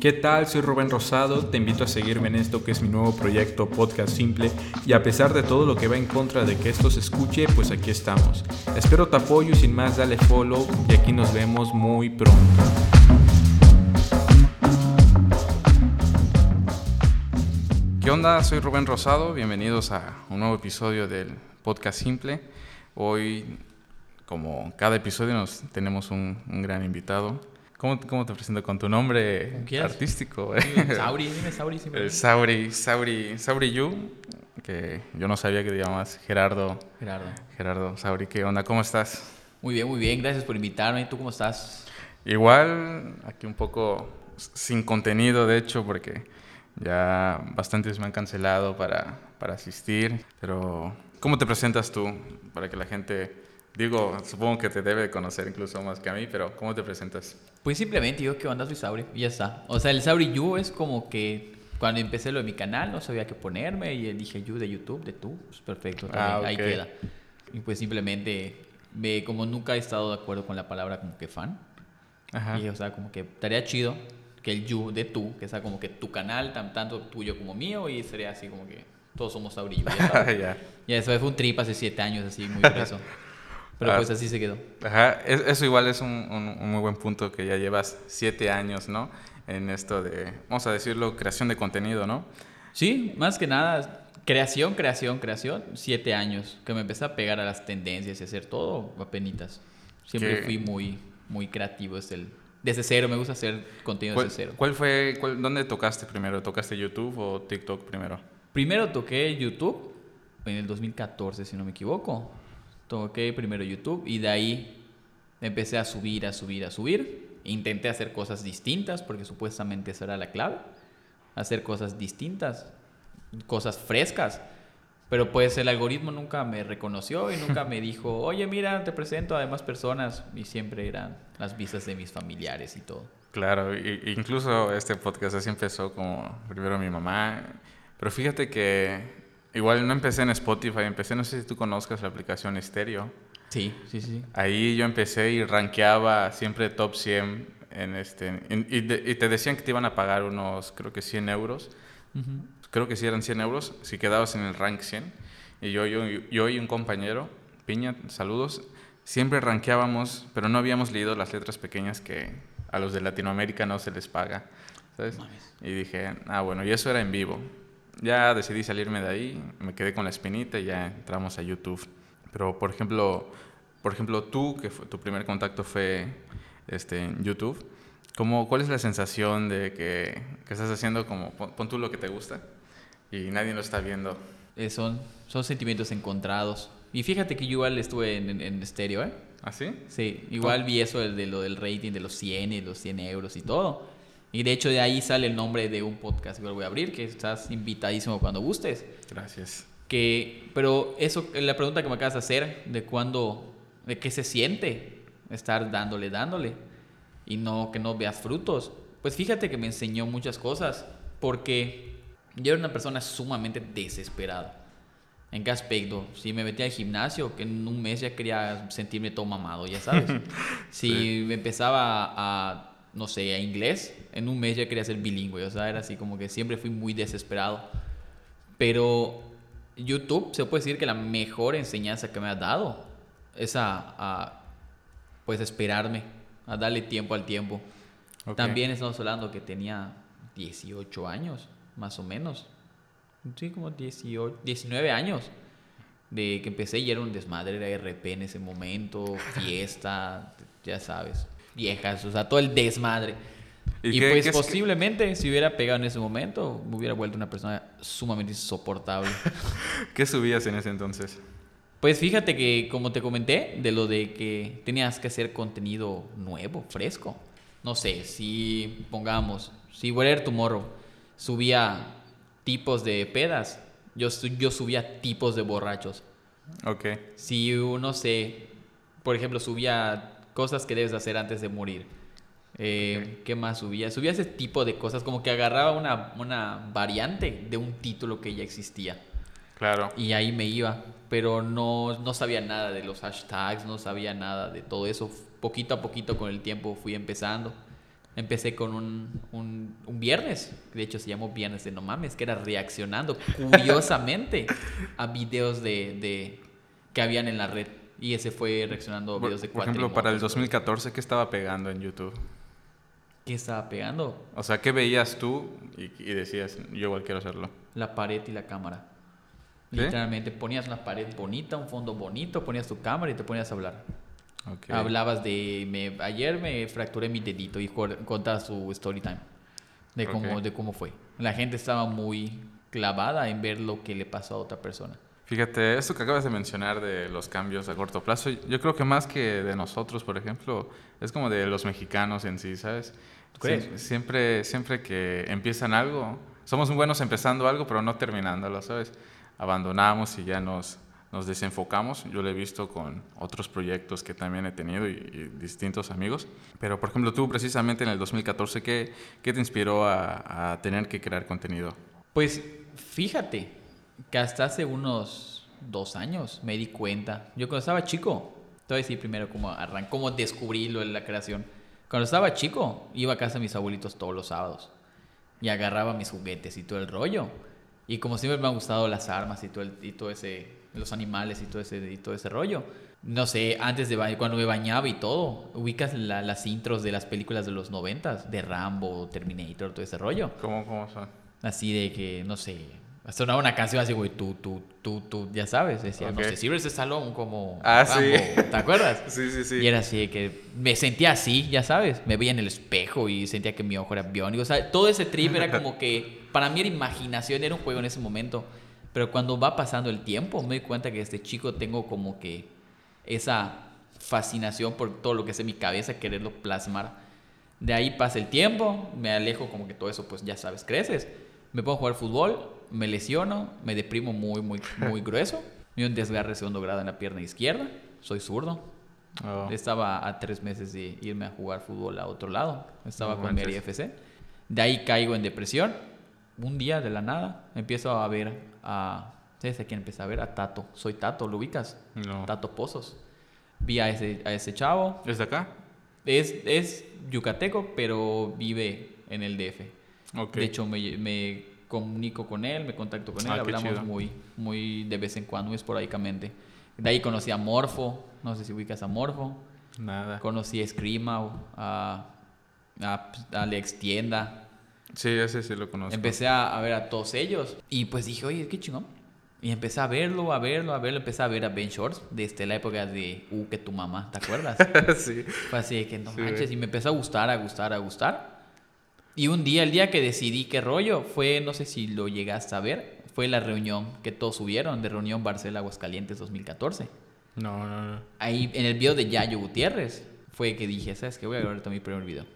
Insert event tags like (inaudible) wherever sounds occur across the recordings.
¿Qué tal? Soy Rubén Rosado, te invito a seguirme en esto que es mi nuevo proyecto Podcast Simple y a pesar de todo lo que va en contra de que esto se escuche, pues aquí estamos. Espero tu apoyo y sin más dale follow y aquí nos vemos muy pronto. ¿Qué onda? Soy Rubén Rosado, bienvenidos a un nuevo episodio del Podcast Simple. Hoy, como cada episodio, nos tenemos un, un gran invitado. ¿Cómo, ¿Cómo, te presento con tu nombre artístico? Sauri, dime Sauri. (laughs) El Sauri, Sauri, Sauri Yu, que yo no sabía que te llamas Gerardo. Gerardo. Gerardo, Sauri, ¿qué onda? ¿Cómo estás? Muy bien, muy bien, gracias por invitarme. ¿Tú cómo estás? Igual, aquí un poco sin contenido, de hecho, porque ya bastantes me han cancelado para, para asistir, pero ¿cómo te presentas tú para que la gente Digo, supongo que te debe conocer incluso más que a mí, pero ¿cómo te presentas? Pues simplemente yo, ¿qué onda? Soy Sauri y ya está. O sea, el Sauri You es como que cuando empecé lo de mi canal no sabía qué ponerme y dije You de YouTube, de tú, pues perfecto, ah, ahí queda. Y pues simplemente, me, como nunca he estado de acuerdo con la palabra como que fan, Ajá. y o sea, como que estaría chido que el You de tú, que sea como que tu canal, tanto tuyo como mío, y sería así como que todos somos Sauri You. Ya, (laughs) Y eso fue un trip hace siete años, así, muy preso. (laughs) Pero pues así se quedó. Ajá, eso igual es un, un, muy buen punto que ya llevas siete años, ¿no? En esto de, vamos a decirlo, creación de contenido, ¿no? Sí, más que nada, creación, creación, creación, siete años, que me empecé a pegar a las tendencias y hacer todo apenitas. Siempre fui muy, muy creativo desde, el, desde cero, me gusta hacer contenido desde cero. ¿Cuál fue, cuál, dónde tocaste primero? ¿Tocaste YouTube o TikTok primero? Primero toqué YouTube en el 2014, si no me equivoco toqué primero YouTube y de ahí empecé a subir, a subir, a subir. Intenté hacer cosas distintas porque supuestamente esa era la clave. Hacer cosas distintas, cosas frescas. Pero pues el algoritmo nunca me reconoció y nunca me (laughs) dijo, oye, mira, te presento a demás personas. Y siempre eran las vistas de mis familiares y todo. Claro, incluso este podcast así empezó como primero mi mamá. Pero fíjate que Igual no empecé en Spotify, empecé, no sé si tú conozcas la aplicación Stereo. Sí, sí, sí. Ahí yo empecé y rankeaba siempre top 100 en este, y, te decían que te iban a pagar unos, creo que 100 euros. Creo que sí eran 100 euros si quedabas en el rank 100. Y yo, yo, yo y un compañero, Piña, saludos, siempre rankeábamos, pero no habíamos leído las letras pequeñas que a los de Latinoamérica no se les paga. ¿sabes? Y dije, ah, bueno, y eso era en vivo. Ya decidí salirme de ahí, me quedé con la espinita y ya entramos a YouTube. Pero, por ejemplo, por ejemplo tú, que tu primer contacto fue este, en YouTube, ¿cómo, ¿cuál es la sensación de que, que estás haciendo como, pon, tú lo que te gusta y nadie lo está viendo? Eh, son, son sentimientos encontrados. Y fíjate que yo igual estuve en, en, estéreo, ¿eh? ¿Ah, sí? Sí, igual vi eso de, de, lo del rating de los 100 y los 100 euros y todo. Y de hecho de ahí sale el nombre de un podcast que voy a abrir, que estás invitadísimo cuando gustes. Gracias. Que, pero eso, la pregunta que me acabas de hacer, de cuándo, de qué se siente estar dándole, dándole, y no que no veas frutos. Pues fíjate que me enseñó muchas cosas, porque yo era una persona sumamente desesperada. ¿En qué aspecto? Si me metía al gimnasio, que en un mes ya quería sentirme todo mamado, ya sabes. (laughs) si me empezaba a no sé, a inglés, en un mes ya quería ser bilingüe, o sea, era así como que siempre fui muy desesperado. Pero YouTube se puede decir que la mejor enseñanza que me ha dado es a, pues esperarme, a darle tiempo al tiempo. También estamos hablando que tenía 18 años, más o menos. Sí, como 18, 19 años de que empecé y era un desmadre, era RP en ese momento, (laughs) fiesta, ya sabes viejas, o sea, todo el desmadre. Y, pues posiblemente si hubiera pegado en ese momento, me hubiera vuelto una persona sumamente insoportable. (laughs) ¿Qué subías en ese entonces? Pues fíjate que, como te comenté, de lo de que tenías que hacer contenido nuevo, fresco. No sé, si pongamos, si Whatever Tomorrow subía tipos de pedas, yo, yo subía tipos de borrachos. Ok. Si, no sé, por ejemplo, subía cosas que debes hacer antes de morir. Eh, ¿Qué más subía? Subía ese tipo de cosas, como que agarraba una, una variante de un título que ya existía. Claro. Y ahí me iba, pero no, no sabía nada de los hashtags, no sabía nada de todo eso. Poquito a poquito con el tiempo fui empezando. Empecé con un, un, un viernes, de hecho se llamó Viernes de No Mames, que era reaccionando curiosamente (laughs) a videos de, de que habían en la red. Y ese fue reaccionando a videos de Por ejemplo, para el 2014, ¿qué estaba pegando en YouTube? ¿Qué estaba pegando? O sea, ¿qué veías tú y, y decías, yo igual quiero hacerlo? La pared y la cámara. ¿Sí? Literalmente ponías una pared bonita, un fondo bonito, ponías tu cámara y te ponías a hablar. Hablabas de, me, ayer me fracturé mi dedito y contabas su story time de cómo, de cómo fue. La gente estaba muy clavada en ver lo que le pasó a otra persona. Fíjate, esto que acabas de mencionar de los cambios a corto plazo, yo creo que más que de nosotros, por ejemplo, es como de los mexicanos en sí, ¿sabes? Sie- Siempre, siempre que empiezan algo, somos buenos empezando algo, pero no terminándolo, ¿sabes? Abandonamos y ya nos, nos desenfocamos. Yo lo he visto con otros proyectos que también he tenido y, y distintos amigos. Pero, por ejemplo, tú precisamente en el 2014, ¿qué, qué te inspiró a, a tener que crear contenido? Pues fíjate que hasta hace unos dos años me di cuenta. Yo cuando estaba chico, te voy a decir primero cómo arrancó, cómo descubrí lo de la creación. Cuando estaba chico, iba a casa de mis abuelitos todos los sábados y agarraba mis juguetes y todo el rollo. Y como siempre me han gustado las armas y todo, el- y todo ese, los animales y todo ese, y todo ese rollo. No sé, antes de cuando me bañaba y todo, ubicas la- las intros de las películas de los noventas, de Rambo, Terminator, todo ese rollo. ¿Cómo, cómo son? Así de que, no sé, sonaba una canción así, güey, tú, tú, tú, tú, ya sabes. Decía, no Ok. sé, Silvestre Stallone como Ah, Rambo, sí. ¿te acuerdas? (laughs) Sí, sí, sí. Y era así que me sentía así, ya sabes. Me veía en el espejo y sentía que mi ojo era biónico. O sea, todo ese trip era como que, para mí era imaginación, era un juego en ese momento. Pero cuando va pasando el tiempo, me doy cuenta que desde chico tengo como que esa fascinación por todo lo que es en mi cabeza, quererlo plasmar. De ahí pasa el tiempo, me alejo como que todo eso, pues ya sabes, creces. Me pongo a jugar fútbol, me lesiono, me deprimo muy, muy, muy (laughs) grueso. Me dio un desgarre de segundo grado en la pierna izquierda. Soy zurdo. Oh. Estaba a tres meses de irme a jugar fútbol a otro lado. Estaba No con. Mary FC. De ahí caigo en depresión. Un día de la nada empiezo a ver a... ¿Sabes a quién empecé a ver? A Tato. Soy Tato, ¿lo ubicas? No. Tato Pozos. Vi a ese, a ese chavo. ¿Desde acá? Es, es yucateco, pero vive en el DF. Ok. De hecho, me, me comunico con él, me contacto con él, Ah, hablamos muy, muy de vez en cuando, esporádicamente. De ahí conocí a Morfo, no sé si ubicas a Morfo. Nada. Conocí a Screamo, a, a, a Alex Tienda. Sí, ese sí lo conozco. Empecé a, a ver a todos ellos y pues dije, oye, qué chingón. Y empecé a verlo, a verlo, a verlo. Empecé a ver a Ben Shorts desde la época de Uh, que tu mamá, ¿te acuerdas? (laughs) sí. Fue así de que no Sí, manches, y me empezó a gustar, a gustar, a gustar. Y un día, el día que decidí qué rollo, fue, no sé si lo llegaste a ver, fue la reunión que todos subieron, de reunión Barcelona Aguascalientes 2014. No, no, no. Ahí en el video de Yayo Gutiérrez, fue que dije, ¿sabes qué? Voy a grabar mi primer video.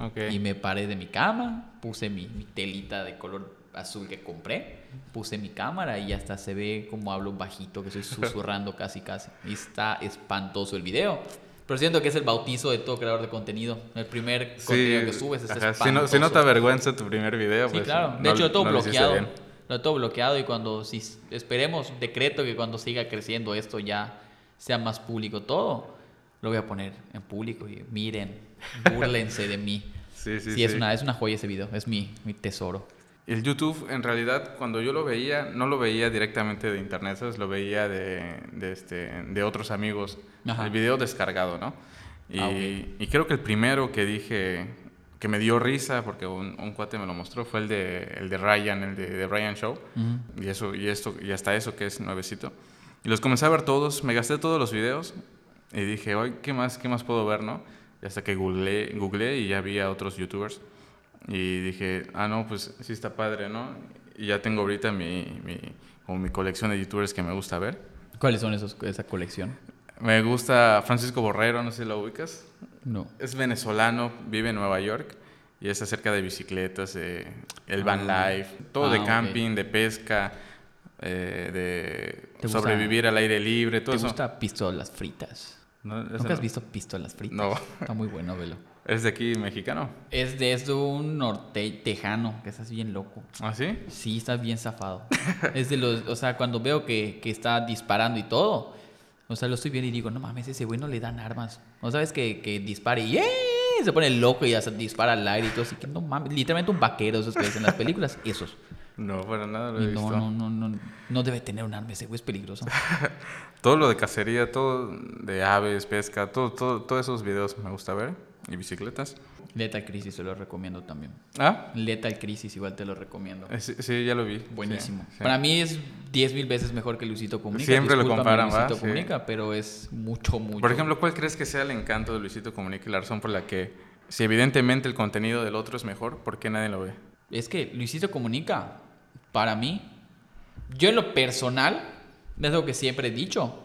Ok. Y me paré de mi cama, puse mi, mi telita de color azul que compré, puse mi cámara y hasta se ve como hablo bajito, que estoy susurrando (laughs) casi casi. Y está espantoso el video. Pero siento que es el bautizo de todo creador de contenido. El primer contenido que subes ajá, si, no, si no te avergüenza tu primer video, Sí, pues. claro. De no- hecho, lo tengo no lo bloqueado. bien. Lo tengo bloqueado y cuando, si esperemos, decreto que cuando siga creciendo esto ya sea más público todo, lo voy a poner en público y miren, (laughs) búrlense de mí. Sí, sí, Sí, sí. Es, una, es una joya ese video, es mi, mi tesoro. El YouTube, en realidad, cuando yo lo veía, no lo veía directamente de internet, ¿sabes? Lo veía de, de, este, de otros amigos. Ajá. El video descargado, ¿no? Y, Ah, y creo que el primero que dije que me dio risa, porque un, un cuate me lo mostró, fue el de, el de Ryan, el de, de Ryan Show. Y, eso, y, esto, y hasta eso que es nuevecito. Y los comencé a ver todos, me gasté todos los videos y dije, hoy ¿qué más, ¿qué más puedo ver, no? Y hasta que googleé, googleé y ya había otros youtubers. Y dije, ah, no, pues sí está padre, ¿no? Y ya tengo ahorita mi, mi, como mi colección de youtubers que me gusta ver. ¿Cuáles son esos, esa colección? Me gusta Francisco Borrero, no sé si lo ubicas. No. Es venezolano, vive en Nueva York y es acerca de bicicletas, eh, el van Ah. life, todo Ah, de ok. camping, de pesca, eh, ¿Te de gusta- sobrevivir al aire libre, todo ¿Te eso. gusta pistolas fritas? No, ¿Nunca no. has visto pistolas fritas? No. Está muy bueno, velo. ¿Es de aquí mexicano? Es de, es de un norte tejano, que estás bien loco. ¿Ah, sí? Sí, estás bien zafado. (laughs) es de los, o sea, cuando veo que, que está disparando y todo, o sea, lo estoy viendo y digo, no mames, ese güey no le dan armas. ¿No sabes que, que dispare y ¡eh! se pone loco y hasta dispara al aire y todo así que no mames, literalmente un vaquero esos que ves en las películas, esos. No, para nada lo he Y visto. no, no, no, no, no debe tener un arma ese güey, es peligroso. (laughs) Todo lo de cacería, todo de aves, pesca, todo, todo, todos esos videos me gusta ver. Y bicicletas. Lethal Crisis se lo recomiendo también. Ah, Lethal Crisis igual te lo recomiendo. eh, sí, sí, ya lo vi. Buenísimo. Sí, sí. Para mí es 10 mil veces mejor que Luisito Comunica. Siempre lo comparan, Luisito ¿va? Comunica, pero es mucho, mucho. Por ejemplo, ¿cuál crees que sea el encanto de Luisito Comunica y la razón por la que, si evidentemente el contenido del otro es mejor, ¿por qué nadie lo ve? Es que Luisito Comunica, para mí, yo en lo personal, es lo que siempre he dicho,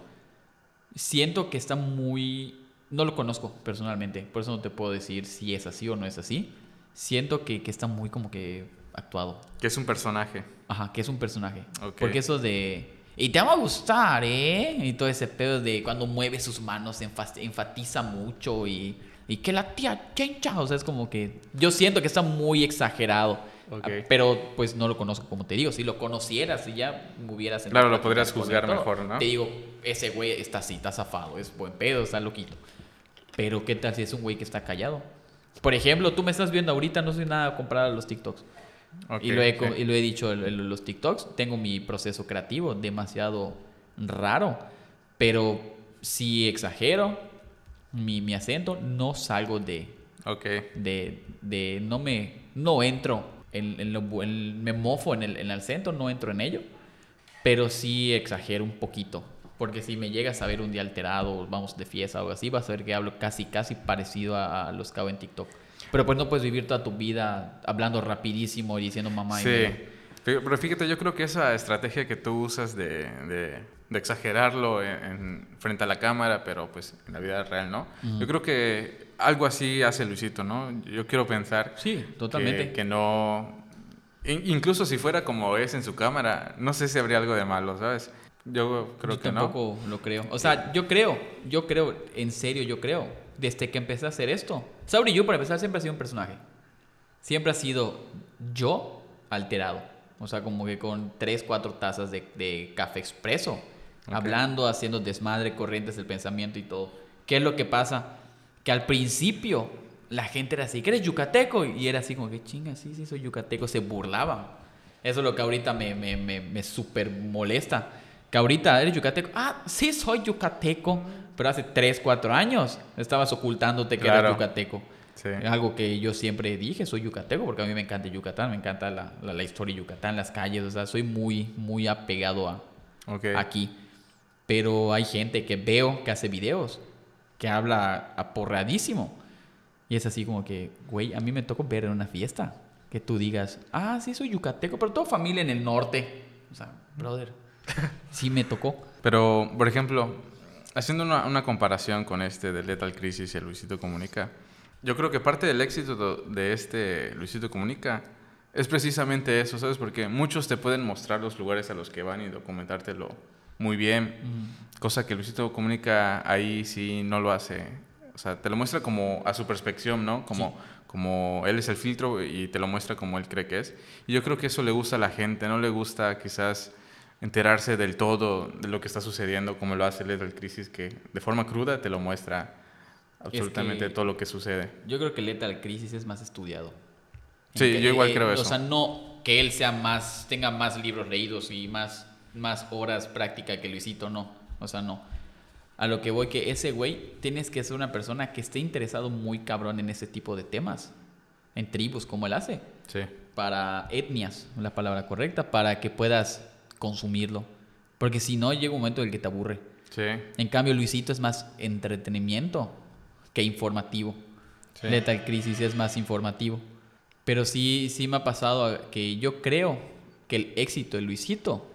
siento que está muy... No lo conozco personalmente, por eso no te puedo decir si es así o no es así. Siento que, que está muy como que actuado. Que es un personaje. Ajá, que es un personaje. Porque eso de... Y te va a gustar, ¿eh? Y todo ese pedo de cuando mueve sus manos, enfatiza mucho y, y que la tía chencha. O sea, es como que yo siento que está muy exagerado. Ah, Pero pues no lo conozco, como te digo. Si lo conocieras y ya me hubieras... Claro, lo podrías juzgar mejor, ¿no? Te digo, ese güey está así, está zafado, es buen pedo, está loquito. Pero ¿qué tal si es un güey que está callado? Por ejemplo, tú me estás viendo ahorita, no soy nada comparado a los TikToks. Ok, y, lo he, y lo he dicho los TikToks, tengo mi proceso creativo demasiado raro, pero si exagero mi, mi acento, no salgo de, Ok. de, de- no me, no entro, en, en lo en- me mofo en el, en el acento, no entro en ello, pero sí exagero un poquito. Porque si me llegas a ver un día alterado, vamos de fiesta o algo así, vas a ver que hablo casi, casi parecido a, a los que hago en TikTok. Pero pues no puedes vivir toda tu vida hablando rapidísimo y diciendo mamá y Sí. medio. Fí- Pero fíjate, yo creo que esa estrategia que tú usas de, de- de exagerarlo en, en- frente a la cámara, pero pues en la vida real, ¿no? Yo creo que algo así hace Luisito, ¿no? Yo quiero pensar Sí, que, totalmente. que no... in- incluso si fuera como es en su cámara, no sé si habría algo de malo, ¿sabes? Yo creo yo que no. tampoco lo creo. O sea, yo creo, yo creo, en serio, yo creo. Desde que empecé a hacer esto. Sauri yo, para empezar, siempre ha sido un personaje. Siempre ha sido yo alterado. O sea, como que con tres, cuatro tazas de, de café expreso. Hablando, haciendo desmadre, corrientes del pensamiento y todo. ¿Qué es lo que pasa? Que al principio la gente era así, que eres yucateco. Y era así como que chinga, sí, sí, soy yucateco. Se burlaban. Eso es lo que ahorita me, me, me, me súper molesta. Que ahorita eres yucateco. Ah, sí, soy yucateco. Pero hace 3, 4 años estabas ocultándote que Claro. eras yucateco. Sí. Algo que yo siempre dije, soy yucateco, porque a mí me encanta Yucatán, me encanta la, la, la historia de Yucatán, las calles, o sea, soy muy, muy apegado a aquí. Pero hay gente que veo que hace videos, que habla aporradísimo. Y es así como que, güey, a mí me tocó ver en una fiesta que tú digas, ah, sí, soy yucateco, pero toda familia en el norte. O sea, brother, (laughs) sí me tocó. Pero, por ejemplo, haciendo una, una comparación con este de Lethal Crisis y el Luisito Comunica, yo creo que parte del éxito de este Luisito Comunica es precisamente eso, ¿sabes? Porque muchos te pueden mostrar los lugares a los que van y documentártelo muy bien, cosa que Luisito Comunica ahí sí no lo hace. O sea, te lo muestra como a su perspección, ¿no? Como, como él es el filtro y te lo muestra como él cree que es. Y yo creo que eso le gusta a la gente, no le gusta quizás enterarse del todo de lo que está sucediendo, como lo hace Lethal Crisis, que de forma cruda te lo muestra absolutamente que- todo lo que sucede. Yo creo que Lethal Crisis es más estudiado. Sí, Que- yo igual eh, creo O eso. sea, no que él sea más, tenga más libros leídos y más, más horas práctica que Luisito, no. O sea, no. A lo que voy que ese güey tienes que ser una persona que esté interesado muy cabrón en ese tipo de temas. En tribus, como él hace. Sí. Para etnias, la palabra correcta, para que puedas consumirlo. Porque si no, llega un momento en el que te aburre. Sí. En cambio, Luisito es más entretenimiento que informativo. Sí. Lethal Crisis es más informativo. Pero sí, sí me ha pasado que yo creo que el éxito de Luisito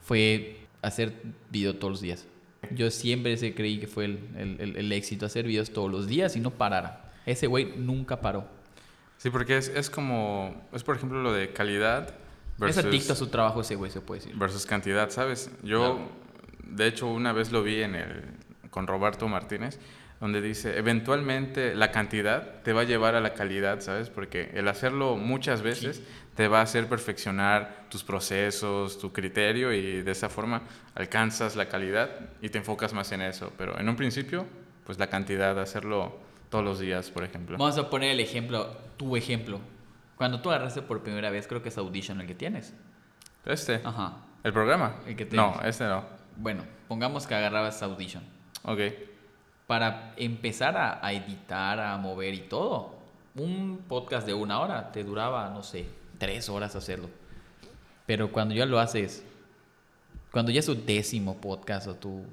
fue hacer video todos los días. Yo siempre se creí que fue el, el- el- el éxito, hacer videos todos los días y no parara. Ese güey nunca paró. Sí, porque es, es como, es por ejemplo lo de calidad Es versus, adicto a su trabajo ese güey, se puede decir. versus cantidad, ¿sabes? Yo, de hecho, una vez lo vi en el, con Roberto Martínez, donde dice, eventualmente la cantidad te va a llevar a la calidad, ¿sabes? Porque el hacerlo muchas veces te va a hacer perfeccionar tus procesos, tu criterio y de esa forma alcanzas la calidad y te enfocas más en eso. Pero en un principio, pues la cantidad, hacerlo todos los días, por ejemplo. Vamos a poner el ejemplo, tu ejemplo. Cuando tú agarraste por primera vez, creo que es Audition el que tienes. Este. Ajá. ¿El programa? El que no, tienes. este no. Bueno, pongamos que agarrabas Audition. Ok. Para empezar a, a editar, a mover y todo, un podcast de una hora te duraba, no sé, tres horas hacerlo. Pero cuando ya lo haces, cuando ya es tu décimo podcast o tu,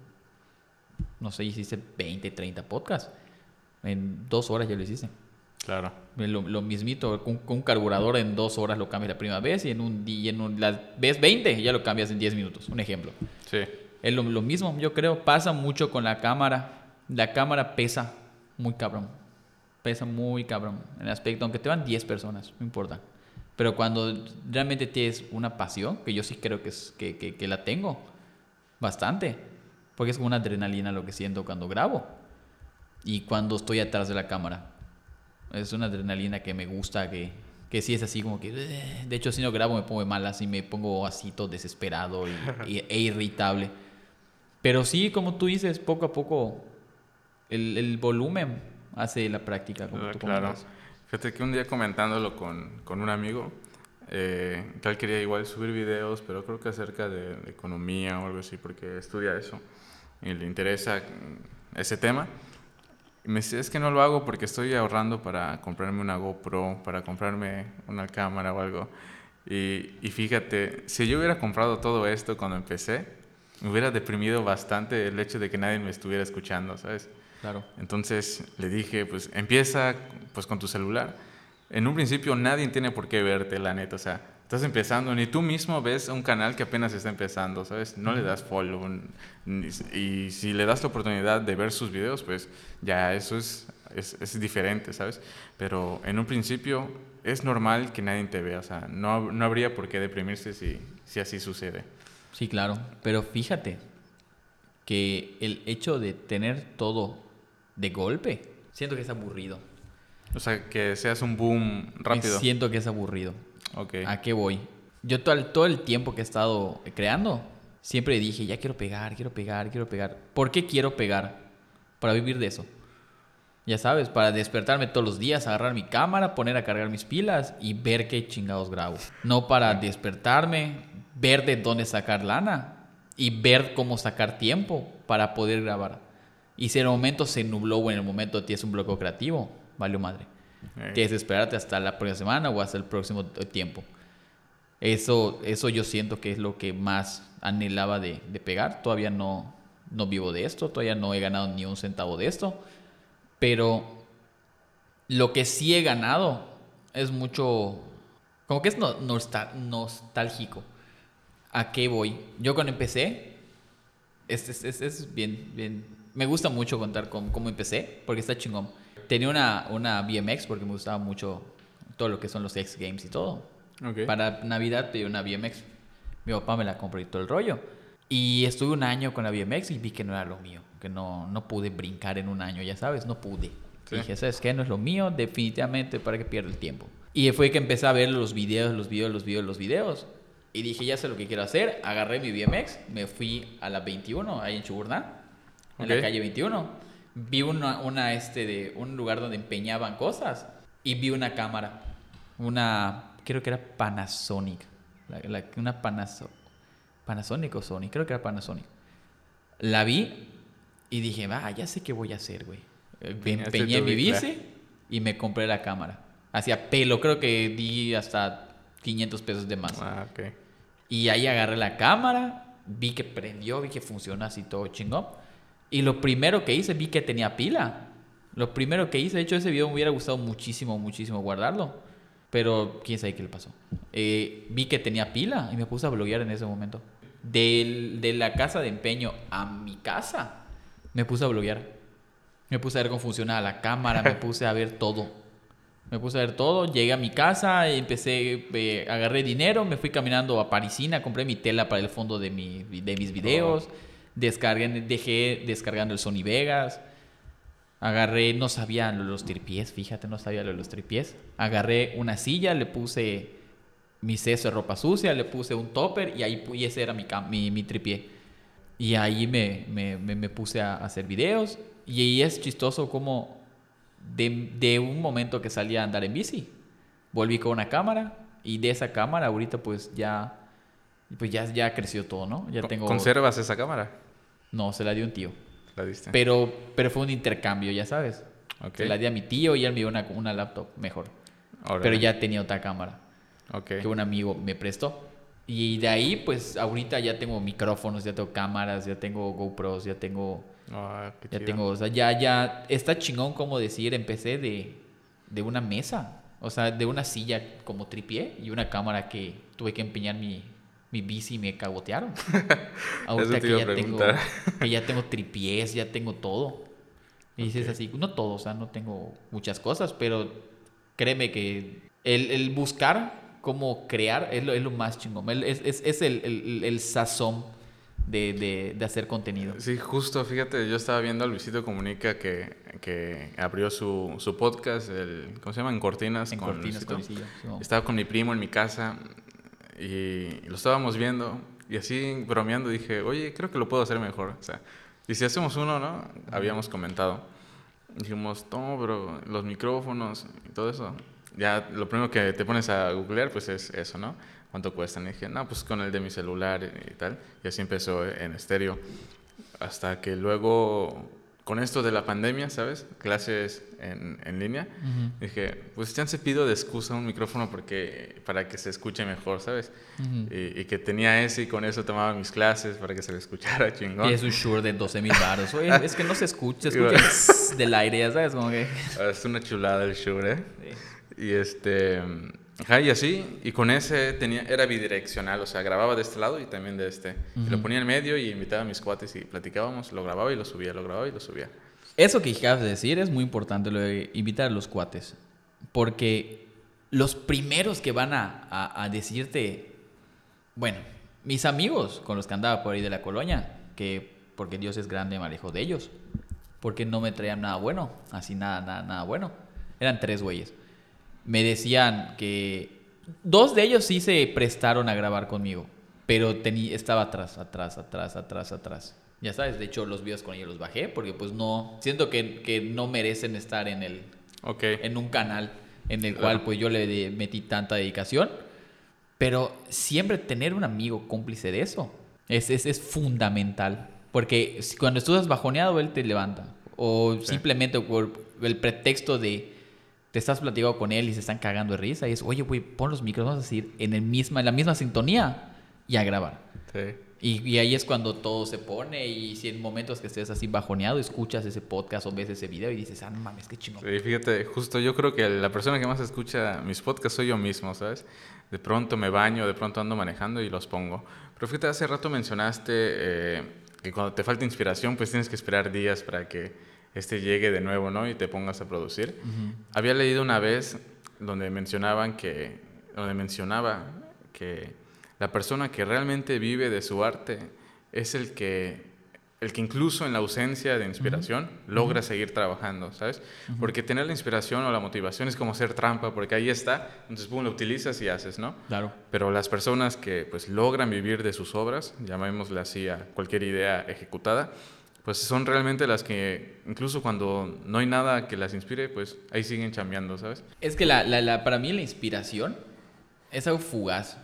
no sé, hiciste 20, 30 podcasts, en dos horas ya lo hiciste. Claro. Lo, lo mismito, con, con un carburador en dos horas lo cambias la primera vez y en un día, en un, la vez 20 ya lo cambias en 10 minutos. Un ejemplo. Sí. Es lo, lo mismo, yo creo. Pasa mucho con la cámara. La cámara pesa muy cabrón. Pesa muy cabrón. En el aspecto, aunque te van 10 personas, no importa. Pero cuando realmente tienes una pasión, que yo sí creo que, es, que, que, que la tengo, bastante. Porque es como una adrenalina lo que siento cuando grabo. Y cuando estoy atrás de la cámara. Es una adrenalina que me gusta, que, que sí es así como que... De hecho, si no grabo me pongo mal, así me pongo así todo desesperado (laughs) y, e irritable. Pero sí, como tú dices, poco a poco el, el volumen hace la práctica. Como Ah, tú claro. comentas. Fíjate que un día comentándolo con, con un amigo, eh, que él quería igual subir videos, pero creo que acerca de, de economía o algo así, porque estudia eso y le interesa ese tema. Y me decía, es que no lo hago porque estoy ahorrando para comprarme una GoPro, para comprarme una cámara o algo. Y, y fíjate, si yo hubiera comprado todo esto cuando empecé, me hubiera deprimido bastante el hecho de que nadie me estuviera escuchando, ¿sabes? Claro. Entonces le dije, pues empieza pues con tu celular. En un principio nadie tiene por qué verte, la neta, o sea, estás empezando, ni tú mismo ves un canal que apenas está empezando, ¿sabes? No le das follow. Y si le das la oportunidad de ver sus videos, pues ya eso es, es, es diferente, ¿sabes? Pero en un principio es normal que nadie te vea, o sea, no, no habría por qué deprimirse si, si así sucede. Sí, claro. Pero fíjate que el hecho de tener todo de golpe, siento que es aburrido. O sea, que seas un boom rápido. Siento que es aburrido. Ok. ¿A qué voy? Yo todo el, todo el tiempo que he estado creando, siempre dije, ya quiero pegar, quiero pegar, quiero pegar. ¿Por qué quiero pegar? Para vivir de eso. Ya sabes, para despertarme todos los días, agarrar mi cámara, poner a cargar mis pilas y ver qué chingados grabo. No para despertarme, ver de dónde sacar lana y ver cómo sacar tiempo para poder grabar. Y si en el momento se nubló o en el momento tienes un bloqueo creativo, valió madre. Eh, Tienes que esperarte hasta la próxima semana o hasta el próximo tiempo. Eso, eso yo siento que es lo que más anhelaba de, de pegar. Todavía no, no vivo de esto, todavía no he ganado ni un centavo de esto. Pero lo que sí he ganado es mucho, como que es no- nostálgico. ¿A qué voy? Yo cuando empecé, es, es, es- bien, bien, me gusta mucho contar con, cómo empecé, porque está chingón. Tenía una, una BMX porque me gustaba mucho todo lo que son los X Games y todo. ok. Para Navidad pedí una BMX. Mi papá me la compró y todo el rollo. Y estuve un año con la BMX y vi que no era lo mío. Que no, no pude brincar en un año, ya sabes, no pude. Sí. Dije, ¿sabes qué? No es lo mío, definitivamente, para que pierda el tiempo. Y fue que empecé a ver los videos, los videos, los videos, los videos. Y dije, ya sé lo que quiero hacer. Agarré mi BMX, me fui a la 21, ahí en Chuburná, en la calle 21. Vi una, una, este, de un lugar donde empeñaban cosas y vi una cámara. Una, creo que era Panasonic. La- la- una Panaso- Panasonic o Sony, creo que era Panasonic. La vi y dije, va, ya sé qué voy a hacer, güey. Eh, Empeñé mi bici y me compré la cámara. Hacía pelo, creo que di hasta 500 pesos de más. Ah, ok. Y ahí agarré la cámara, vi que prendió, vi que funciona así todo chingón. Y lo primero que hice, vi que tenía pila. Lo primero que hice, de hecho ese video me hubiera gustado muchísimo, muchísimo guardarlo. Pero quién sabe qué le pasó. Eh, vi que tenía pila y me puse a bloguear en ese momento. Del- de la casa de empeño a mi casa, me puse a bloguear. Me puse a ver cómo funcionaba la cámara, me (laughs) puse a ver todo. Me puse a ver todo, llegué a mi casa, empecé, eh, agarré dinero, me fui caminando a Parisina, compré mi tela para el fondo de, mi, de mis videos, descargué, dejé descargando el Sony Vegas, agarré, no sabía los tripiés, fíjate, no sabía los tripiés, agarré una silla, le puse mi ceso de ropa sucia, le puse un topper y ahí y ese era mi, mi, mi tripié. Y ahí me, me, me, me puse a hacer videos y ahí es chistoso como de, de un momento que salía a andar en bici. Volví con una cámara y de esa cámara ahorita pues ya pues ya, ya creció todo, ¿no? Ya tengo ¿Conservas esa cámara? No, se la dio un tío. La diste. Pero pero fue un intercambio, ya sabes. Ok. Se la di a mi tío y él me dio una, una laptop mejor. Órale. Pero ya tenía otra cámara Ok. que un amigo me prestó. Y de ahí pues ahorita ya tengo micrófonos, ya tengo cámaras, ya tengo GoPros, ya tengo Ah, qué ya chido. tengo, o sea, ya, ya, está chingón como decir, empecé de, de una mesa, o sea, de una silla como tripié y una cámara que tuve que empeñar mi, mi bici me cagotearon. (laughs) Ahorita que iba a ya, tengo, que ya tengo tripiés, ya tengo todo. Y dices así, no todo, o sea, no tengo muchas cosas, pero créeme que el, el buscar cómo crear es lo, es lo más chingón, el- es, es, es el, el, el sazón de, de, de hacer contenido. Sí, justo, fíjate, yo estaba viendo a Luisito Comunica que, que abrió su, su podcast, el, ¿cómo se llama? En Cortinas. En con cortinas, con. Estaba con mi primo en mi casa y lo estábamos viendo y así bromeando dije, oye, creo que lo puedo hacer mejor. O sea, y si hacemos uno, ¿no? Habíamos comentado. Dijimos, no, pero los micrófonos y todo eso. Ya lo primero que te pones a googlear, pues es eso, ¿no? ¿Cuánto cuestan? Y dije, no, pues con el de mi celular y tal. Y así empezó en estéreo. Hasta que luego, con esto de la pandemia, ¿sabes? Clases en, en línea. Dije, pues ya se pido de excusa un micrófono porque, para que se escuche mejor, ¿sabes? Y, y que tenía ese y con eso tomaba mis clases para que se le escuchara (laughs) chingón. Y es un Shure de 12 mil baros. Oye, (laughs) es que no se escucha, se escucha tss (laughs) del aire, sabes, como que... Ah, Es una chulada el Shure, ¿eh? Y este... Ajá, y así, y con ese tenía, era bidireccional, o sea, grababa de este lado y también de este. Y lo ponía en medio y invitaba a mis cuates y platicábamos, lo grababa y lo subía, lo grababa y lo subía. Eso que acabas de decir es muy importante, lo de invitar a los cuates. Porque los primeros que van a, a- a decirte, bueno, mis amigos con los que andaba por ahí de la colonia, que porque Dios es grande me alejo de ellos, porque no me traían nada bueno, así nada, nada, nada bueno. Eran tres güeyes. Me decían que dos de ellos sí se prestaron a grabar conmigo, pero tení, estaba atrás, atrás, atrás, atrás, atrás. Ya sabes, de hecho los videos con ellos los bajé porque pues no, siento que, que no merecen estar en, el, Ok. en un canal en el Claro. cual pues yo le de- metí tanta dedicación. Pero siempre tener un amigo cómplice de eso es, es, es fundamental. Porque cuando estás bajoneado, él te levanta. O Sí. simplemente por el pretexto de te estás platicando con él y se están cagando de risa. Y es, oye, güey, pon los micros, vamos a decir, en, el misma, en la misma sintonía y a grabar. Sí. Y, y ahí es cuando todo se pone. Y si en momentos que estés así bajoneado, escuchas ese podcast o ves ese video y dices, ah, no mames, qué chingón. Sí, fíjate, justo yo creo que la persona que más escucha mis podcasts soy yo mismo, ¿sabes? De pronto me baño, de pronto ando manejando y los pongo. Pero fíjate, hace rato mencionaste eh, que cuando te falta inspiración, pues tienes que esperar días para que este llegue de nuevo, ¿no? Y te pongas a producir. Había leído una vez donde mencionaban que, donde mencionaba que la persona que realmente vive de su arte es el que, el que incluso en la ausencia de inspiración logra seguir trabajando, ¿sabes? Porque tener la inspiración o la motivación es como hacer trampa, porque ahí está, entonces pum, lo utilizas y haces, ¿no? Claro. Pero las personas que pues logran vivir de sus obras, llamémosle así a cualquier idea ejecutada, pues son realmente las que incluso cuando no hay nada que las inspire, pues ahí siguen chambeando, ¿sabes? Es que la, la- la- para mí la inspiración es algo fugaz.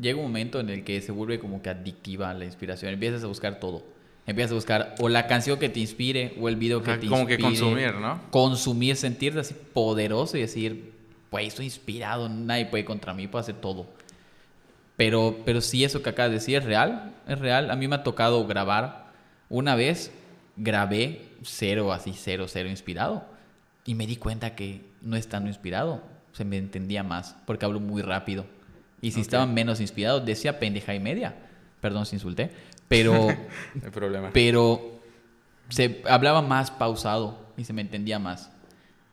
Llega un momento en el que se vuelve como que adictiva la inspiración. Empiezas a buscar todo. Empiezas a buscar o la canción que te inspire o el video que te como que inspire. consumir, ¿no? Consumir, sentirte así poderoso y decir, pues estoy inspirado, nadie puede contra mí, puedo hacer todo. Pero, pero sí, eso que acabas de decir es real, es real. A mí me ha tocado grabar. Una vez grabé cero, así, cero, cero inspirado. Y me di cuenta que no estando inspirado, se me entendía más, porque hablo muy rápido. Y si estaba menos inspirado, decía pendeja y media. Perdón si insulté. Pero, (laughs) No hay problema. pero se hablaba más pausado y se me entendía más.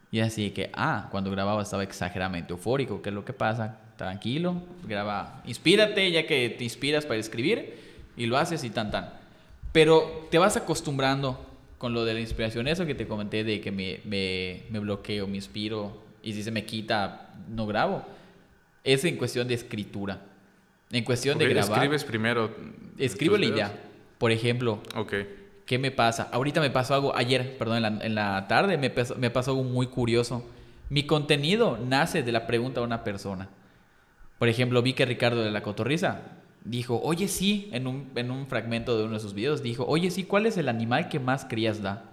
Y así que, ah, cuando grababa estaba exageradamente eufórico. ¿Qué es lo que pasa? Tranquilo, graba. Inspírate ya que te inspiras para escribir y lo haces y tan tan. Pero te vas acostumbrando con lo de la inspiración. Eso que te comenté de que me, me, me bloqueo, me inspiro y si se me quita, no grabo. Es en cuestión de escritura. En cuestión de grabar. Escribes primero. Escribo la idea. Por ejemplo, Ok. ¿Qué me pasa? Ahorita me pasó algo, ayer, perdón, en la, en la tarde me pasó, me pasó algo muy curioso. Mi contenido nace de la pregunta de una persona. Por ejemplo, vi que Ricardo de la Cotorriza dijo, oye sí, en un, en un fragmento de uno de sus videos, dijo, oye sí, ¿cuál es el animal que más crías da?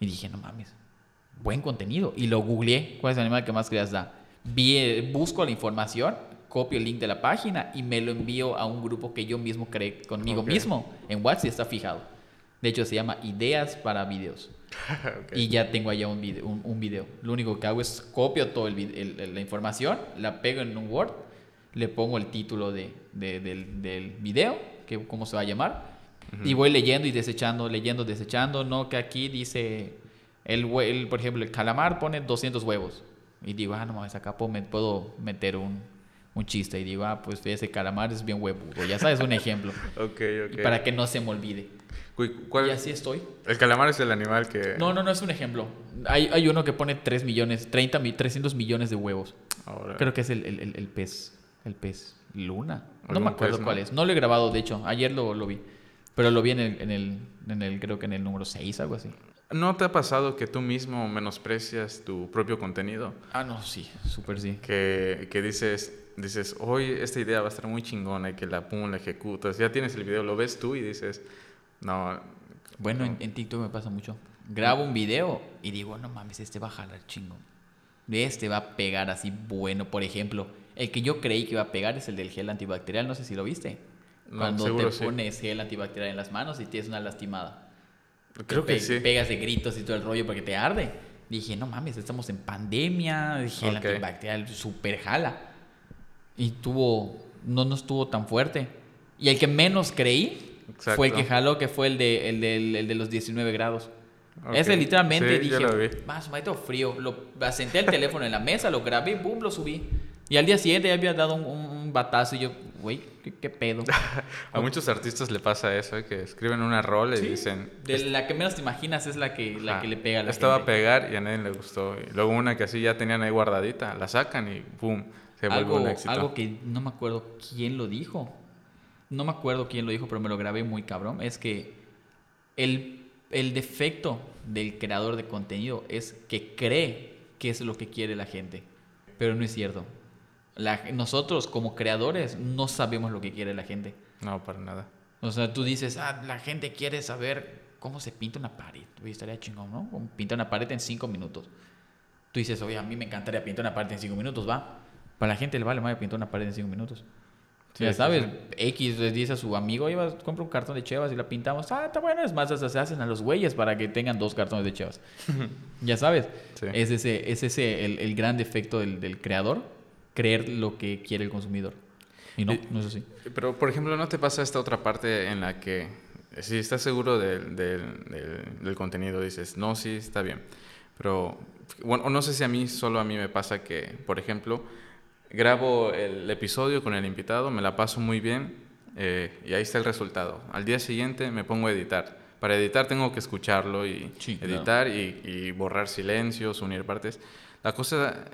Y dije, no mames, buen contenido. Y lo googleé, ¿cuál es el animal que más crías da? Vi, eh, busco la información, copio el link de la página y me lo envío a un grupo que yo mismo creé conmigo mismo. En WhatsApp está fijado. De hecho, se llama Ideas para Videos. (laughs) Y ya tengo allá un video, un, un video. Lo único que hago es copio toda la información, la pego en un Word, le pongo el título de, de- del, del video, que cómo se va a llamar, y voy leyendo y desechando, leyendo, desechando. No, que aquí dice, el, el, por ejemplo, el calamar pone 200 huevos. Y digo, ah, no mames, acá puedo, me- puedo meter un, un chiste. Y digo, ah, pues ese calamar es bien huevudo. Ya sabes, un ejemplo. (laughs) Ok, ok. Para que no se me olvide. ¿cuál- Y así estoy. El calamar es el animal que... No, no, no es un ejemplo. Hay, hay uno que pone 3 millones, 30, mi- 300 millones de huevos. Ahora- Creo que es el, el- el- el pez. El pez luna. No me acuerdo cuál es. No lo he grabado, de hecho. Ayer lo, lo vi. Pero lo vi en el, en el, en el, creo que en el número 6, algo así. ¿No te ha pasado que tú mismo menosprecias tu propio contenido? Ah, no, sí, súper sí. Que, que dices, dices, hoy esta idea va a estar muy chingona y que la pum, la ejecutas. Ya tienes el video, lo ves tú y dices, no. Bueno, no. en, en TikTok me pasa mucho. Grabo un video y digo, no mames, este va a jalar chingo. Este va a pegar así bueno. Por ejemplo, el que yo creí que iba a pegar es el del gel antibacterial. No sé si lo viste. No, Cuando te sí. pones gel antibacterial en las manos y tienes una lastimada. Creo que Pe- sí. Pegas de gritos y todo el rollo porque te arde. Dije, no mames, estamos en pandemia. El gel antibacterial super jala. Y tuvo, no, no estuvo tan fuerte. Y el que menos creí fue el que jaló, que fue el de, el del- el de los 19 grados. Ese literalmente Sí, dije, más, maldito frío. Lo, senté el teléfono en la mesa, lo grabé, boom, lo subí. Y al día siguiente ya había dado un, batazo y yo, güey, ¿qué, qué pedo? (laughs) A muchos artistas le pasa eso, ¿eh? que escriben una rol y Sí, dicen... de la que menos te imaginas es la que, la "Ajá, que le pega a la Esta va a pegar y a nadie le gustó. Y luego una que así ya tenían ahí guardadita, la sacan y ¡pum! Se vuelve algo, un éxito. algo que no me acuerdo quién lo dijo. No me acuerdo quién lo dijo, pero me lo grabé muy cabrón. Es que el, el defecto del creador de contenido es que cree que es lo que quiere la gente. Pero no es cierto. La- nosotros como creadores no sabemos lo que quiere la gente. No, para nada. O sea, tú dices, ah, la gente quiere saber cómo se pinta una pared. Oye, estaría chingón, ¿no? Pinta una pared en cinco minutos. Tú dices, oye, a mí me encantaría pintar una pared en cinco minutos, va. Para la gente le vale más pintar una pared en cinco minutos. Sí, ya sabes. X le dice a su amigo, oye, vas, compra un cartón de chevas y la pintamos. Ah, está bueno, es más, hasta se hacen a los güeyes para que tengan dos cartones de chevas. (laughs) ya sabes, Sí. es ese, es ese el, el gran defecto del, del creador, creer lo que quiere el consumidor. Y no, Y- no es así. Pero, por ejemplo, ¿no te pasa esta otra parte en la que si estás seguro del, del- del- del contenido, dices, no, sí, está bien? Pero, bueno, no sé si a mí, solo a mí me pasa que, por ejemplo, grabo el episodio con el invitado, me la paso muy bien eh, y ahí está el resultado. Al día siguiente me pongo a editar. Para editar tengo que escucharlo y Sí, claro. editar y, y borrar silencios, unir partes. La cosa,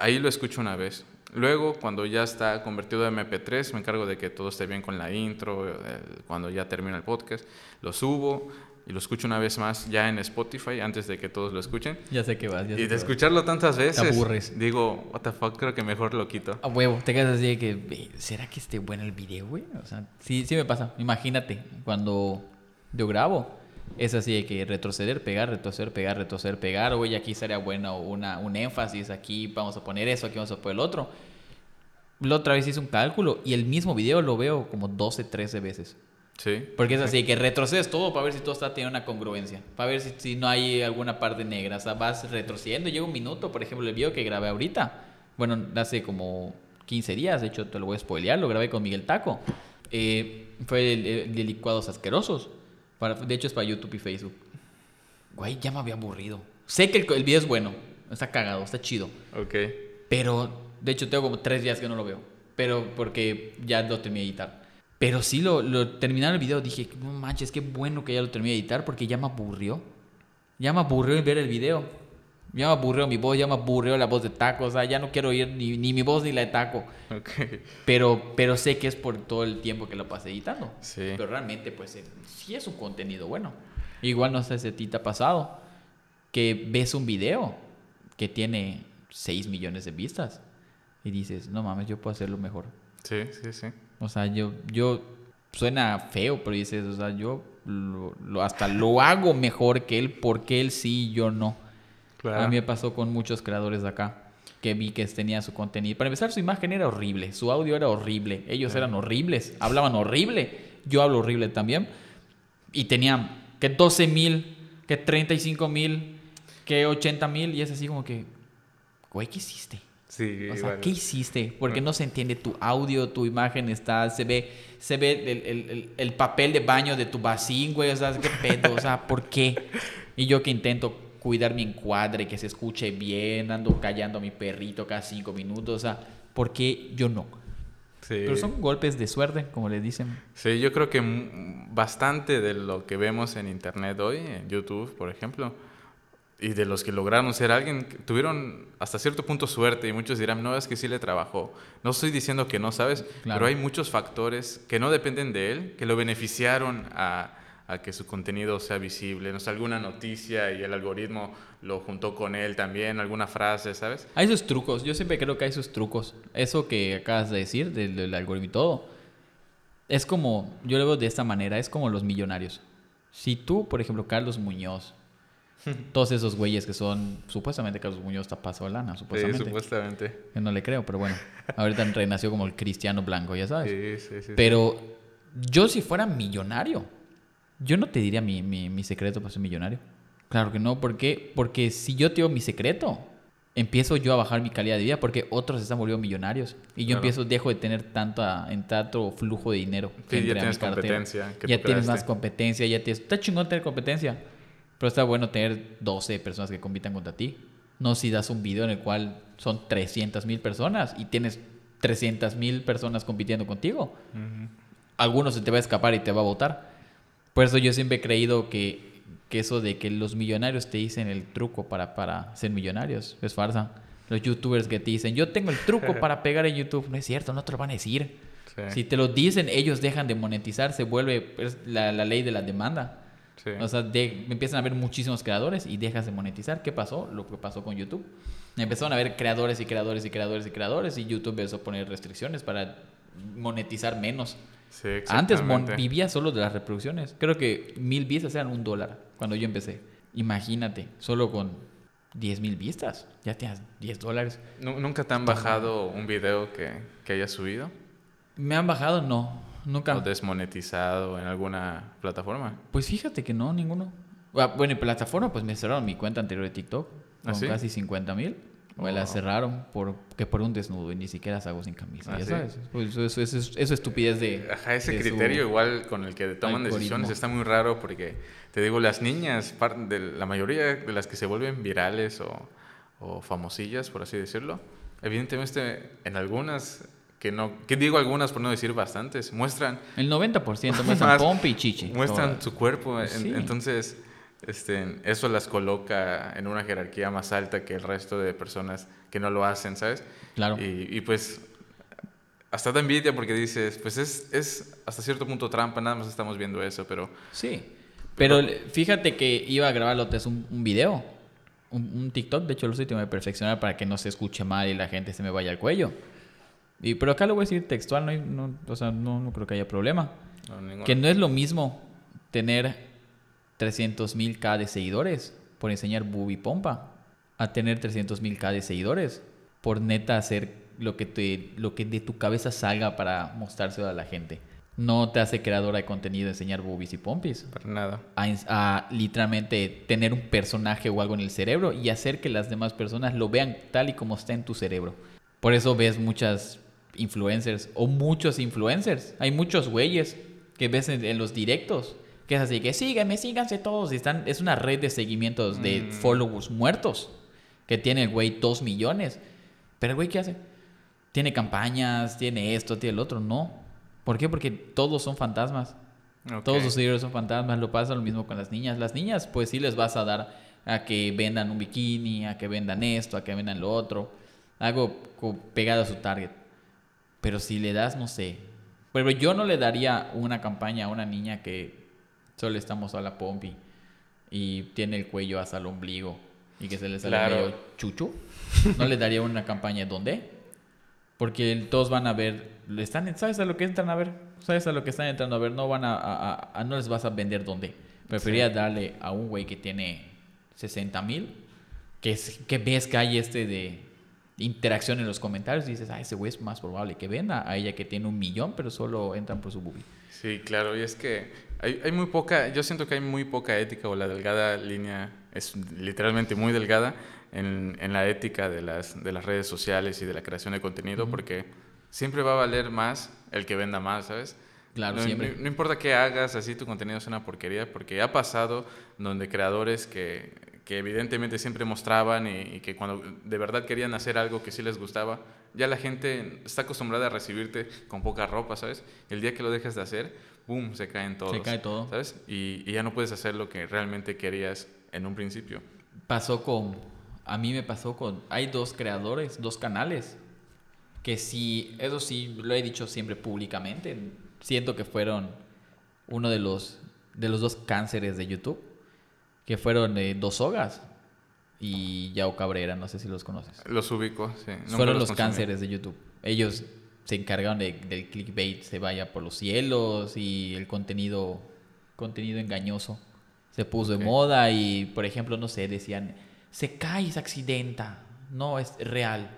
ahí lo escucho una vez. Luego, cuando ya está convertido a MP3, me encargo de que todo esté bien con la intro, el- cuando ya termina el podcast, lo subo y lo escucho una vez más ya en Spotify antes de que todos lo escuchen. Ya sé que vas. Ya sé Y que de vas. escucharlo tantas veces, aburres. digo, what the fuck, creo que mejor lo quito. A huevo, te quedas así de que, "Ve, ¿será que esté bueno el video, güey? O sea, sí, sí me pasa. Imagínate, cuando yo grabo, es así de que retroceder, pegar, retroceder, pegar, retroceder, pegar. Oye, aquí sería bueno una, un énfasis, aquí vamos a poner eso, aquí vamos a poner el otro. La otra vez hice un cálculo y el mismo video lo veo como 12, 13 veces. Sí. Porque es así, que retrocedes todo para ver si todo está teniendo una congruencia. Para ver si, si no hay alguna parte negra. O sea, vas retrocediendo. Llega un minuto, por ejemplo, el video que grabé ahorita. Bueno, hace como 15 días. De hecho, te lo voy a spoilear. Lo grabé con Miguel Taco. Eh, fue el, el de licuados asquerosos. Para, de hecho, es para YouTube y Facebook. Güey, ya me había aburrido. Sé que el, el video es bueno. Está cagado, está chido. Ok. Pero, de hecho, tengo como tres días que no lo veo. Pero porque ya lo terminé de editar. Pero sí, lo, lo terminar el video dije, no manches, qué bueno que ya lo terminé de editar porque ya me aburrió. Ya me aburrió ver el video. Ya me aburrió mi voz, ya me aburrió la voz de Taco. O sea, ya no quiero oír ni, ni mi voz ni la de Taco. Pero, pero sé que es por todo el tiempo que lo pasé editando. Sí. Pero realmente, pues, eh, sí es un contenido bueno. Igual no sé si a ti te ha pasado que ves un video que tiene 6 millones de vistas y dices, no mames, yo puedo hacerlo mejor. Sí, sí, sí. O sea, yo, yo suena feo, pero dices, o sea, yo lo, lo- hasta lo hago mejor que él, porque él sí y yo no. Claro. A mí me pasó con muchos creadores de acá que vi que tenía su contenido. Para empezar, su imagen era horrible, su audio era horrible, ellos eran horribles, hablaban horrible, yo hablo horrible también. Y tenían que 12 mil, que 35 mil, que 80 mil, y es así como que, güey, ¿qué hiciste? Sí, O sea, igual. ¿qué hiciste? Porque no se entiende tu audio, tu imagen está, se ve, se ve el, el- el- el papel de baño de tu vacín, güey, o sea, qué pedo, o sea, ¿por qué? Y yo que intento cuidar mi encuadre, que se escuche bien, ando callando a mi perrito cada cinco minutos, o sea, ¿por qué yo no? Sí. Pero son golpes de suerte, como le dicen. Sí, yo creo que bastante de lo que vemos en internet hoy, en YouTube, por ejemplo, y de los que lograron ser alguien, tuvieron hasta cierto punto suerte y muchos dirán, no, es que sí le trabajó. No estoy diciendo que no, ¿sabes? Claro. Pero hay muchos factores que no dependen de él, que lo beneficiaron a, a que su contenido sea visible. No sé, alguna noticia y el algoritmo lo juntó con él también, alguna frase, ¿sabes? Hay sus trucos, yo siempre creo que hay sus trucos. Eso que acabas de decir, del, del algoritmo y todo, es como, yo lo veo de esta manera, es como los millonarios. Si tú, por ejemplo, Carlos Muñoz, (laughs) todos esos güeyes que son, supuestamente Carlos Muñoz está pasado de lana, Sí, supuestamente. supuestamente. Yo no le creo, pero bueno, ahorita renació como el cristiano blanco, ya sabes. Sí, sí, sí, sí. Pero yo si fuera millonario, yo no te diría mi, mi, mi secreto para ser millonario. Claro que no, ¿por qué? Porque si yo te digo mi secreto, empiezo yo a bajar mi calidad de vida porque otros están volviendo millonarios. Y yo Claro. empiezo, dejo de tener tanta, en tanto flujo de dinero. Sí, ya tienes competencia que Ya tienes más competencia, ya tienes... Está chingón tener competencia, pero está bueno tener 12 personas que compitan contra ti. No si das un video en el cual son 300 mil personas y tienes 300 mil personas compitiendo contigo Ujú. alguno se te va a escapar y te va a votar. Por eso yo siempre he creído que, que eso de que los millonarios te dicen el truco para, para ser millonarios es farsa. Los youtubers que te dicen, yo tengo el truco (laughs) para pegar en YouTube, no es cierto, no te lo van a decir. Sí. Si te lo dicen, ellos dejan de monetizar, se vuelve pues, la, la ley de la demanda. Sí. O sea, de- empiezan a haber muchísimos creadores y dejas de monetizar. ¿Qué pasó? Lo que pasó con YouTube. Empezaron a haber creadores y creadores y creadores y creadores y YouTube empezó a poner restricciones para monetizar menos. Sí, Antes mon- vivía solo de las reproducciones. Creo que mil vistas eran un dólar cuando yo empecé. Imagínate, solo con 10 mil vistas, ya tienes 10 dólares. Nu- ¿Nunca te han bajado un video que, que hayas subido? ¿Me han bajado? No, nunca. ¿O desmonetizado en alguna plataforma? Pues fíjate que no, ninguno. Ah, Bueno, en plataforma, pues me cerraron mi cuenta anterior de TikTok con ¿Ah, sí? casi 50 mil. Me la cerraron por, que por un desnudo y ni siquiera salgo sin camisa, ¿Ah, ya sí? sabes. Pues eso, eso, eso, eso es estupidez de. Ajá, ese de su- criterio igual con el que toman algoritmo. decisiones está muy raro porque, te digo, las niñas, de la mayoría de las que se vuelven virales o, o famosillas, por así decirlo, evidentemente en algunas, que no, que digo algunas por no decir bastantes, muestran, El 90% (laughs) muestran pompa y chichi. muestran Todas. su cuerpo, en- Sí. entonces este, eso las coloca en una jerarquía más alta que el resto de personas que no lo hacen, ¿sabes? Claro. Y, y, pues hasta da envidia porque dices, pues es, es hasta cierto punto trampa, nada más estamos viendo eso, pero Sí. Pero fíjate que iba a grabar otra vez un, un video, un, un TikTok. De hecho, lo estoy que perfeccionar para que no se escuche mal y la gente se me vaya al cuello. Y, pero acá lo voy a decir textual, no, no- o sea, no, no creo que haya problema. no. Que no es lo mismo tener 300 mil K de seguidores por enseñar booby pompa a tener 300 mil K de seguidores por neta hacer lo que, te, lo que de tu cabeza salga para mostrárselo a la gente. No te hace creadora de contenido enseñar boobies y pompis. Para nada. A, a literalmente tener un personaje o algo en el cerebro y hacer que las demás personas lo vean tal y como está en tu cerebro. Por eso ves muchas influencers o muchos influencers. Hay muchos güeyes que ves en, en los directos. Que es así, que síganme, síganse todos. Y están, es una red de seguimientos de Mm. followers muertos. Que tiene el güey dos millones. Pero el güey, ¿qué hace? Tiene campañas, tiene esto, tiene el otro. No. ¿Por qué? Porque todos son fantasmas. Todos los seguidores son fantasmas. Lo pasa lo mismo con las niñas. Las niñas, pues sí les vas a dar a que vendan un bikini, a que vendan esto, a que vendan lo otro. Algo pegado a su target. Pero si le das, no sé. Pero yo no le daría una campaña a una niña que solo estamos a la pompi. y tiene el cuello hasta el ombligo y que se le sale Claro. medio chucho, ¿no le daría una campaña donde? Porque todos van a ver, están, ¿sabes a lo que entran a ver? ¿Sabes a lo que están entrando a ver? No van a, a- a- a- no les vas a vender dónde. Preferiría darle a un güey que tiene 60 mil, que, es- que ves que hay este de interacción en los comentarios y dices, ah, ese güey es más probable que venda a ella que tiene un millón, pero solo entran por su boobie. Sí, claro, y es que hay, hay muy poca, yo siento que hay muy poca ética o la delgada línea es literalmente muy delgada en, en la ética de las, de las redes sociales y de la creación de contenido porque siempre va a valer más el que venda más, ¿sabes? Claro, no, siempre. No, no importa qué hagas, así tu contenido es una porquería, porque ha pasado donde creadores que, que evidentemente siempre mostraban y, y que cuando de verdad querían hacer algo que sí les gustaba, ya la gente está acostumbrada a recibirte con poca ropa, ¿sabes? El día que lo dejas de hacer, ¡boom!, se caen todos. Se cae todo. ¿Sabes? Y, y ya no puedes hacer lo que realmente querías en un principio. Pasó con, a mí me pasó con, hay dos creadores, dos canales, que sí, eso sí, lo he dicho siempre públicamente, siento que fueron uno de los, de los dos cánceres de YouTube, que fueron eh, Dos Sogas y Yao Cabrera, no sé si los conoces. Los ubico, sí. Nunca fueron los consumí. cánceres de YouTube. Ellos se encargaron de, del clickbait se vaya por los cielos y el contenido, contenido engañoso se puso Ok. de moda y, por ejemplo, no sé, decían, se cae y se accidenta. No, es real.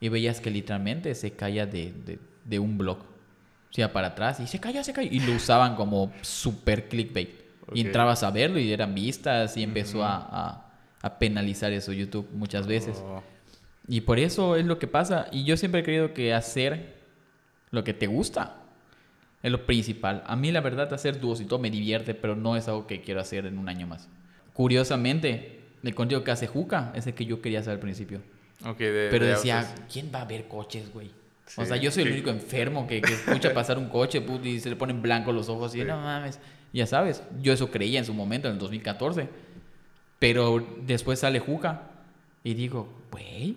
Y veías que literalmente se caía de, de, de un blog. O sea, para atrás y se cayó, se cayó. Y lo usaban como super clickbait. Ok. Y entrabas a verlo y eran vistas y empezó a, a, a penalizar eso YouTube muchas veces. Oh, Y por eso es lo que pasa. Y yo siempre he creído que hacer lo que te gusta es lo principal. A mí la verdad hacer dúos y todo me divierte, pero no es algo que quiero hacer en un año más. Curiosamente, el contenido que hace Juca es el que yo quería hacer al principio. de- Pero de decía, autos. ¿quién va a ver coches, güey? o Sí, sea, yo soy el único enfermo que, que escucha (laughs) pasar un coche put, y se le ponen blancos los ojos y Sí. no mames. Ya sabes, yo eso creía en su momento, en el 2014. Pero después sale Juca y digo, güey,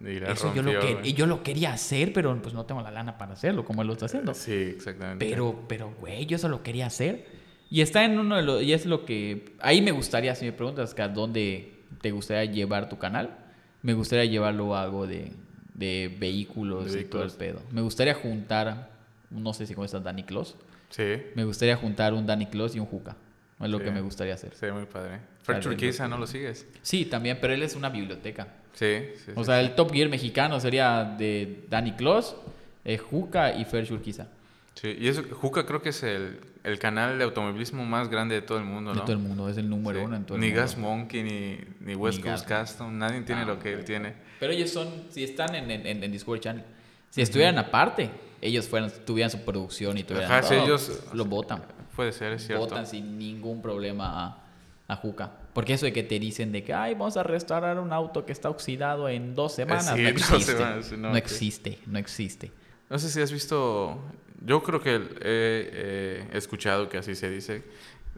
Y eso yo lo, que, y yo lo quería hacer, pero pues no tengo la lana para hacerlo como él lo está haciendo. Sí, exactamente. Pero, pero, güey, yo eso lo quería hacer. Y está en uno de los... Y es lo que... Ahí me gustaría, si me preguntas, que a dónde te gustaría llevar tu canal, me gustaría llevarlo a algo de, de vehículos De y todo el pedo. Me gustaría juntar, no sé si conoces a Danny Claus, Sí, me gustaría juntar un Danny Claus y un Juca. Es lo Sí. que me gustaría hacer. se ve muy padre. Vez Turquiza, lo- ¿no lo sigues? Sí, también, pero él es una biblioteca. Sí, sí. O sí, sea, sí. el Top Gear mexicano sería de Danny Claus, eh, Juca y Fer Shurquiza. Sí, y eso, Juca creo que es el, el canal de automovilismo más grande de todo el mundo, De ¿no? todo el mundo, es el número Sí. uno en todo el Ni mundo. Gas Monkey, ni, ni West Ni Coast Gas- Custom, nadie tiene Ah, lo que él tiene. Pero ellos son, si están en, en, en- Discovery Channel, si estuvieran aparte, ellos fueran, tuvieran su producción y tuvieran Ajá, todo, ellos- lo votan. Puede ser, es cierto. Votan sin ningún problema a, a Juca. Porque eso de que te dicen de que, ay, vamos a restaurar un auto que está oxidado en dos semanas, sí, no (laughs) existe. semanas, no, no existe, no existe. No sé si has visto, yo creo que he, he escuchado que así se dice,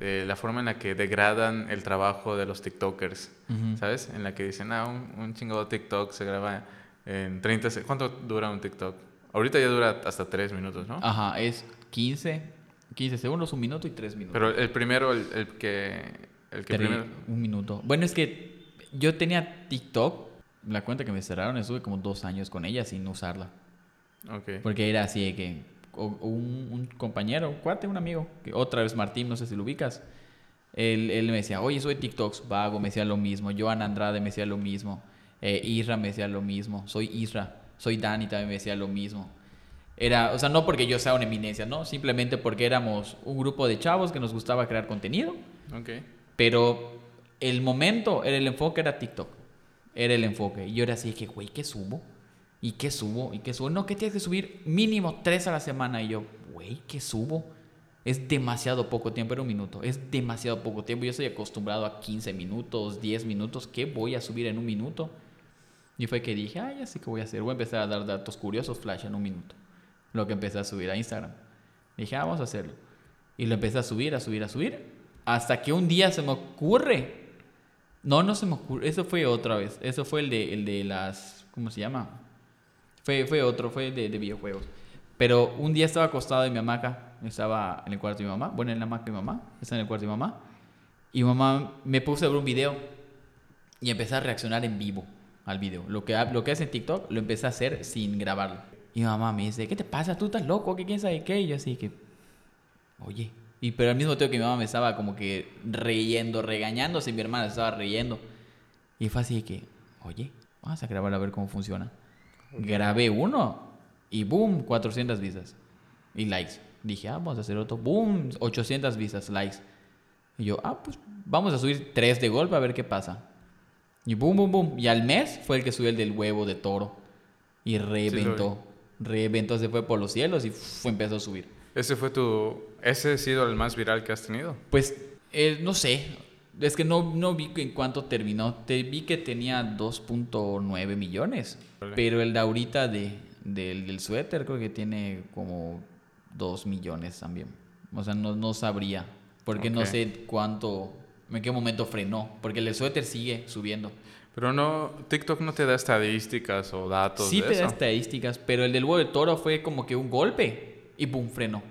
eh, la forma en la que degradan el trabajo de los TikTokers, Ujú. ¿sabes? En la que dicen, ah, un, un chingado TikTok se graba en 30 segundos. ¿Cuánto dura un TikTok? Ahorita ya dura hasta 3 minutos, ¿no? Ajá, es 15, 15 segundos, un minuto y 3 minutos. Pero el primero, el, el que... El que primero... Un minuto. Bueno, es que yo tenía TikTok, la cuenta que me cerraron, estuve como dos años con ella sin usarla. Ok. Porque era así de que o- un, un compañero, un cuate, un amigo, que otra vez Martín, no sé si lo ubicas, él, él me decía, oye, soy TikToks, vago, me decía lo mismo, Joan Andrade me decía lo mismo, eh, Isra me decía lo mismo, soy Isra, soy Dani también me decía lo mismo. Era, o sea, no porque yo sea una eminencia, no, simplemente porque éramos un grupo de chavos que nos gustaba crear contenido, Ok. Pero el momento, el enfoque era TikTok. Era el enfoque. Y yo era así que, güey, ¿qué subo? ¿Y qué subo? ¿Y qué subo? No, que tienes que subir mínimo tres a la semana. Y yo, güey, ¿qué subo? Es demasiado poco tiempo, era un minuto. Es demasiado poco tiempo. Yo estoy acostumbrado a 15 minutos, 10 minutos. ¿Qué voy a subir en un minuto? Y fue que dije, ay, así que voy a hacer. Voy a empezar a dar datos curiosos, flash, en un minuto. Lo que empecé a subir a Instagram. Dije, ah, vamos a hacerlo. Y lo empecé a subir, a subir, a subir. Hasta que un día se me ocurre. No, no se me ocurre. Eso fue otra vez. Eso fue el de, el de las. ¿Cómo se llama? Fue, fue otro, fue de, de videojuegos. Pero un día estaba acostado en mi hamaca. Estaba en el cuarto de mi mamá. Bueno, en la hamaca de mi mamá. Estaba en el cuarto de mi mamá. Y mamá me puse a ver un video y empecé a reaccionar en vivo al video. Lo que, lo que hace en TikTok lo empecé a hacer sin grabarlo. Y mi mamá me dice, ¿qué te pasa? ¿Tú estás loco? ¿Qué quién sabe qué? Y yo así que, oye. Y pero al mismo tiempo que mi mamá me estaba como que reyendo, regañándose, mi hermana estaba riendo. Y fue así que, oye, vamos a grabar a ver cómo funciona. Grabé uno y boom, 400 vistas y likes. Dije, ah, vamos a hacer otro, boom, 800 vistas, likes. Y yo, ah, pues vamos a subir tres de golpe a ver qué pasa. Y boom, boom, boom. Y al mes fue el que subió el del huevo de toro. Y reventó. reventó, se fue por los cielos y fue, empezó a subir. ¿Ese fue tu... ¿Ese ha sido el más viral que has tenido? Pues, eh, no sé. Es que no, no vi en cuánto terminó. Te vi que tenía 2.9 millones. Pero el de ahorita de, del, del suéter creo que tiene como 2 millones también. O sea, no, no sabría. Porque no sé cuánto en qué momento frenó, porque el suéter sigue subiendo. Pero no, TikTok no te da estadísticas o datos. Sí te da estadísticas, pero el del huevo de toro fue como que un golpe y pum, frenó.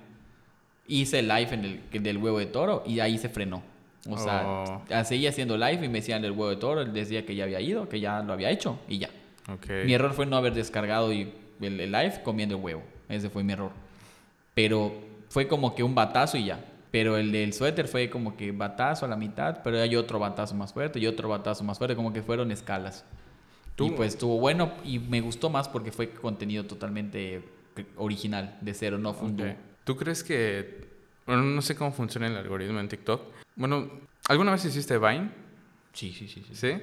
Hice live en el del huevo de toro y ahí se frenó. O sea, oh. seguía haciendo live y me decían el huevo de toro, él decía que ya había ido, que ya lo había hecho y ya. Mi error fue no haber descargado y el, el live comiendo el huevo. Ese fue mi error. Pero fue como que un batazo y ya. Pero el del suéter fue como que batazo a la mitad, pero hay otro batazo más fuerte y otro batazo más fuerte, como que fueron escalas. ¿Tú? Y pues estuvo bueno y me gustó más porque fue contenido totalmente original, de cero, no fundó. ¿Tú crees que, bueno, no sé cómo funciona el algoritmo en TikTok? Bueno, ¿alguna vez hiciste Vine? Sí, sí, sí. ¿Sí? ¿Sí?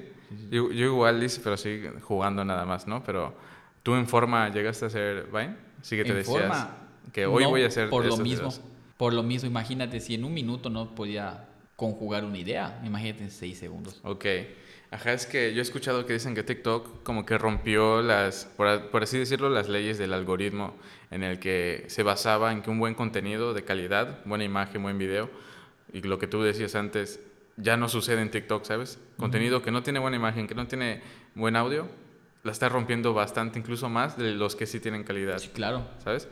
Yo, yo, igual hice, pero sí jugando nada más, ¿no? Pero tú en forma llegaste a hacer Vine? Sí que te decías forma, que hoy voy a hacer por lo mismo. Por lo mismo, imagínate, si en un minuto no podía conjugar una idea, imagínate en seis segundos. Ok. Ajá, es que yo he escuchado que dicen que TikTok como que rompió las, por, por, así decirlo, las leyes del algoritmo en el que se basaba en que un buen contenido de calidad, buena imagen, buen video, y lo que tú decías antes, ya no sucede en TikTok, ¿sabes? Contenido que no tiene buena imagen, que no tiene buen audio, la está rompiendo bastante, incluso más de los que sí tienen calidad. Sí, claro. ¿Sabes?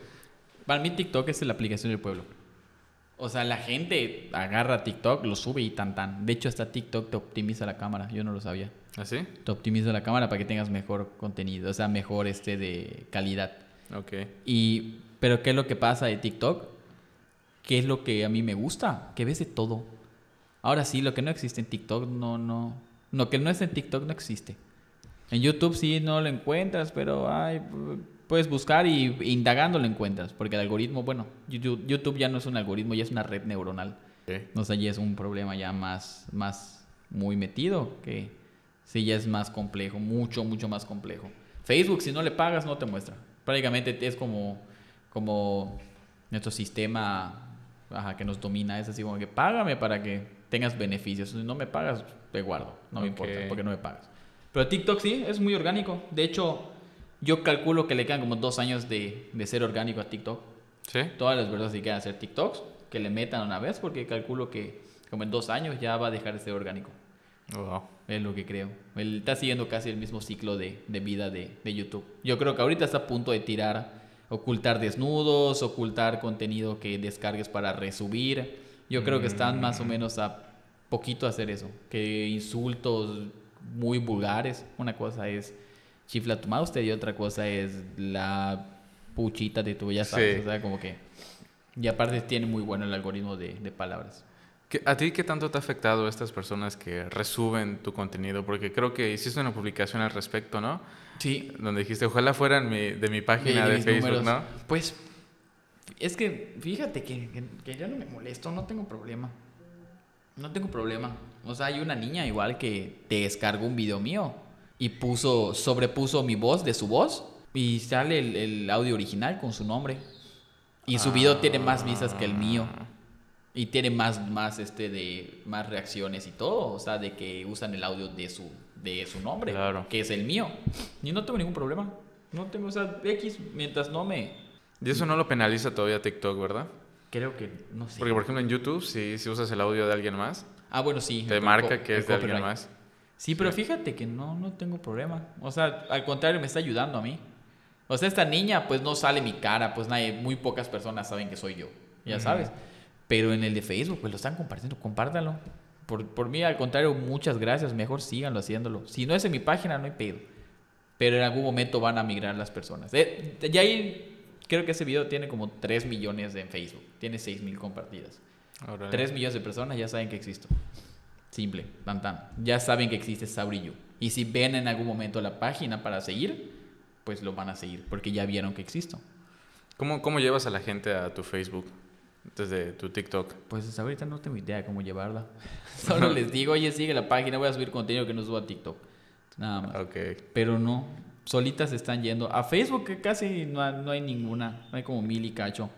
Para mí TikTok es la aplicación del pueblo. O sea, la gente agarra TikTok, lo sube y tan tan. De hecho, hasta TikTok te optimiza la cámara. Yo no lo sabía. ¿Ah, sí? Te optimiza la cámara para que tengas mejor contenido, o sea, mejor este de calidad. Ok. Y, pero ¿qué es lo que pasa de TikTok? ¿Qué es lo que a mí me gusta? Que ves de todo. Ahora sí, lo que no existe en TikTok, no, no. Lo que no es en TikTok no existe. En YouTube sí no lo encuentras, pero ay, puedes buscar y indagando lo encuentras, porque el algoritmo, bueno, YouTube, ya no es un algoritmo, ya es una red neuronal. No sé, ya es un problema ya más, más muy metido, que sí ya es más complejo, mucho, mucho más complejo. Facebook, si no le pagas, no te muestra. Prácticamente es como, como nuestro sistema que nos domina, es así como que págame para que tengas beneficios. Si no me pagas, te guardo, no me importa, porque no me pagas. Pero TikTok sí, es muy orgánico. De hecho, yo calculo que le quedan como dos años de, de ser orgánico a TikTok. ¿Sí? Todas las personas que quieran hacer TikToks, que le metan una vez, porque calculo que como en dos años ya va a dejar de ser orgánico. Oh, Es lo que creo. Él está siguiendo casi el mismo ciclo de, de vida de, de, YouTube. Yo creo que ahorita está a punto de tirar, ocultar desnudos, ocultar contenido que descargues para resubir. Yo creo que están más o mm. menos a poquito hacer eso. Que insultos muy vulgares. Una cosa es chifla tu mouse y otra cosa es la puchita de tu, ya sabes, o sea, como que... Y aparte tiene muy bueno el algoritmo de, de palabras. ¿A ti qué tanto te ha afectado estas personas que resuben tu contenido? Porque creo que hiciste una publicación al respecto, ¿no? Sí. Donde dijiste, ojalá fueran de mi página de, Facebook, ¿no? Pues, es que fíjate que, que, que, yo no me molesto, no tengo problema. No tengo problema. O sea, hay una niña igual que te descargó un video mío y puso, sobrepuso mi voz de su voz y sale el, audio original con su nombre. Y su video tiene más vistas que el mío. Y tiene más, más, este, de, más reacciones y todo. O sea, de que usan el audio de su, de su nombre, que es el mío. Y no tengo ningún problema. No tengo, o sea, X, mientras no me... Y eso no lo penaliza todavía TikTok, ¿verdad? Creo que, no sé. Porque, por ejemplo, en YouTube, si, si usas el audio de alguien más... Ah, bueno, sí. Te marca que es de alguien más. Sí, pero fíjate que no, no tengo problema. O sea, al contrario, me está ayudando a mí. O sea, esta niña, pues no sale mi cara, pues nadie, muy pocas personas saben que soy yo, ya sabes. Pero en el de Facebook, pues lo están compartiendo, compártalo. por, por mí, al contrario, muchas gracias. Mejor síganlo haciéndolo. Si no es en mi página, no hay pedo. Pero en algún momento van a migrar las personas. Eh, ya ahí, creo que ese video tiene como 3 millones en Facebook. Tiene 6 mil compartidas. Ahora, 3 millones de personas ya saben que existo. Simple, tan tan. Ya saben que existe Saurillo. Y si ven en algún momento la página para seguir, pues lo van a seguir, porque ya vieron que existo. ¿Cómo, ¿Cómo llevas a la gente a tu Facebook desde tu TikTok? Pues ahorita no tengo idea de cómo llevarla. (laughs) Solo les digo, oye, sigue la página, voy a subir contenido que no subo a TikTok. Nada más. Ok. Pero no, solitas están yendo. A Facebook casi no, no hay ninguna, no hay como mil y cacho.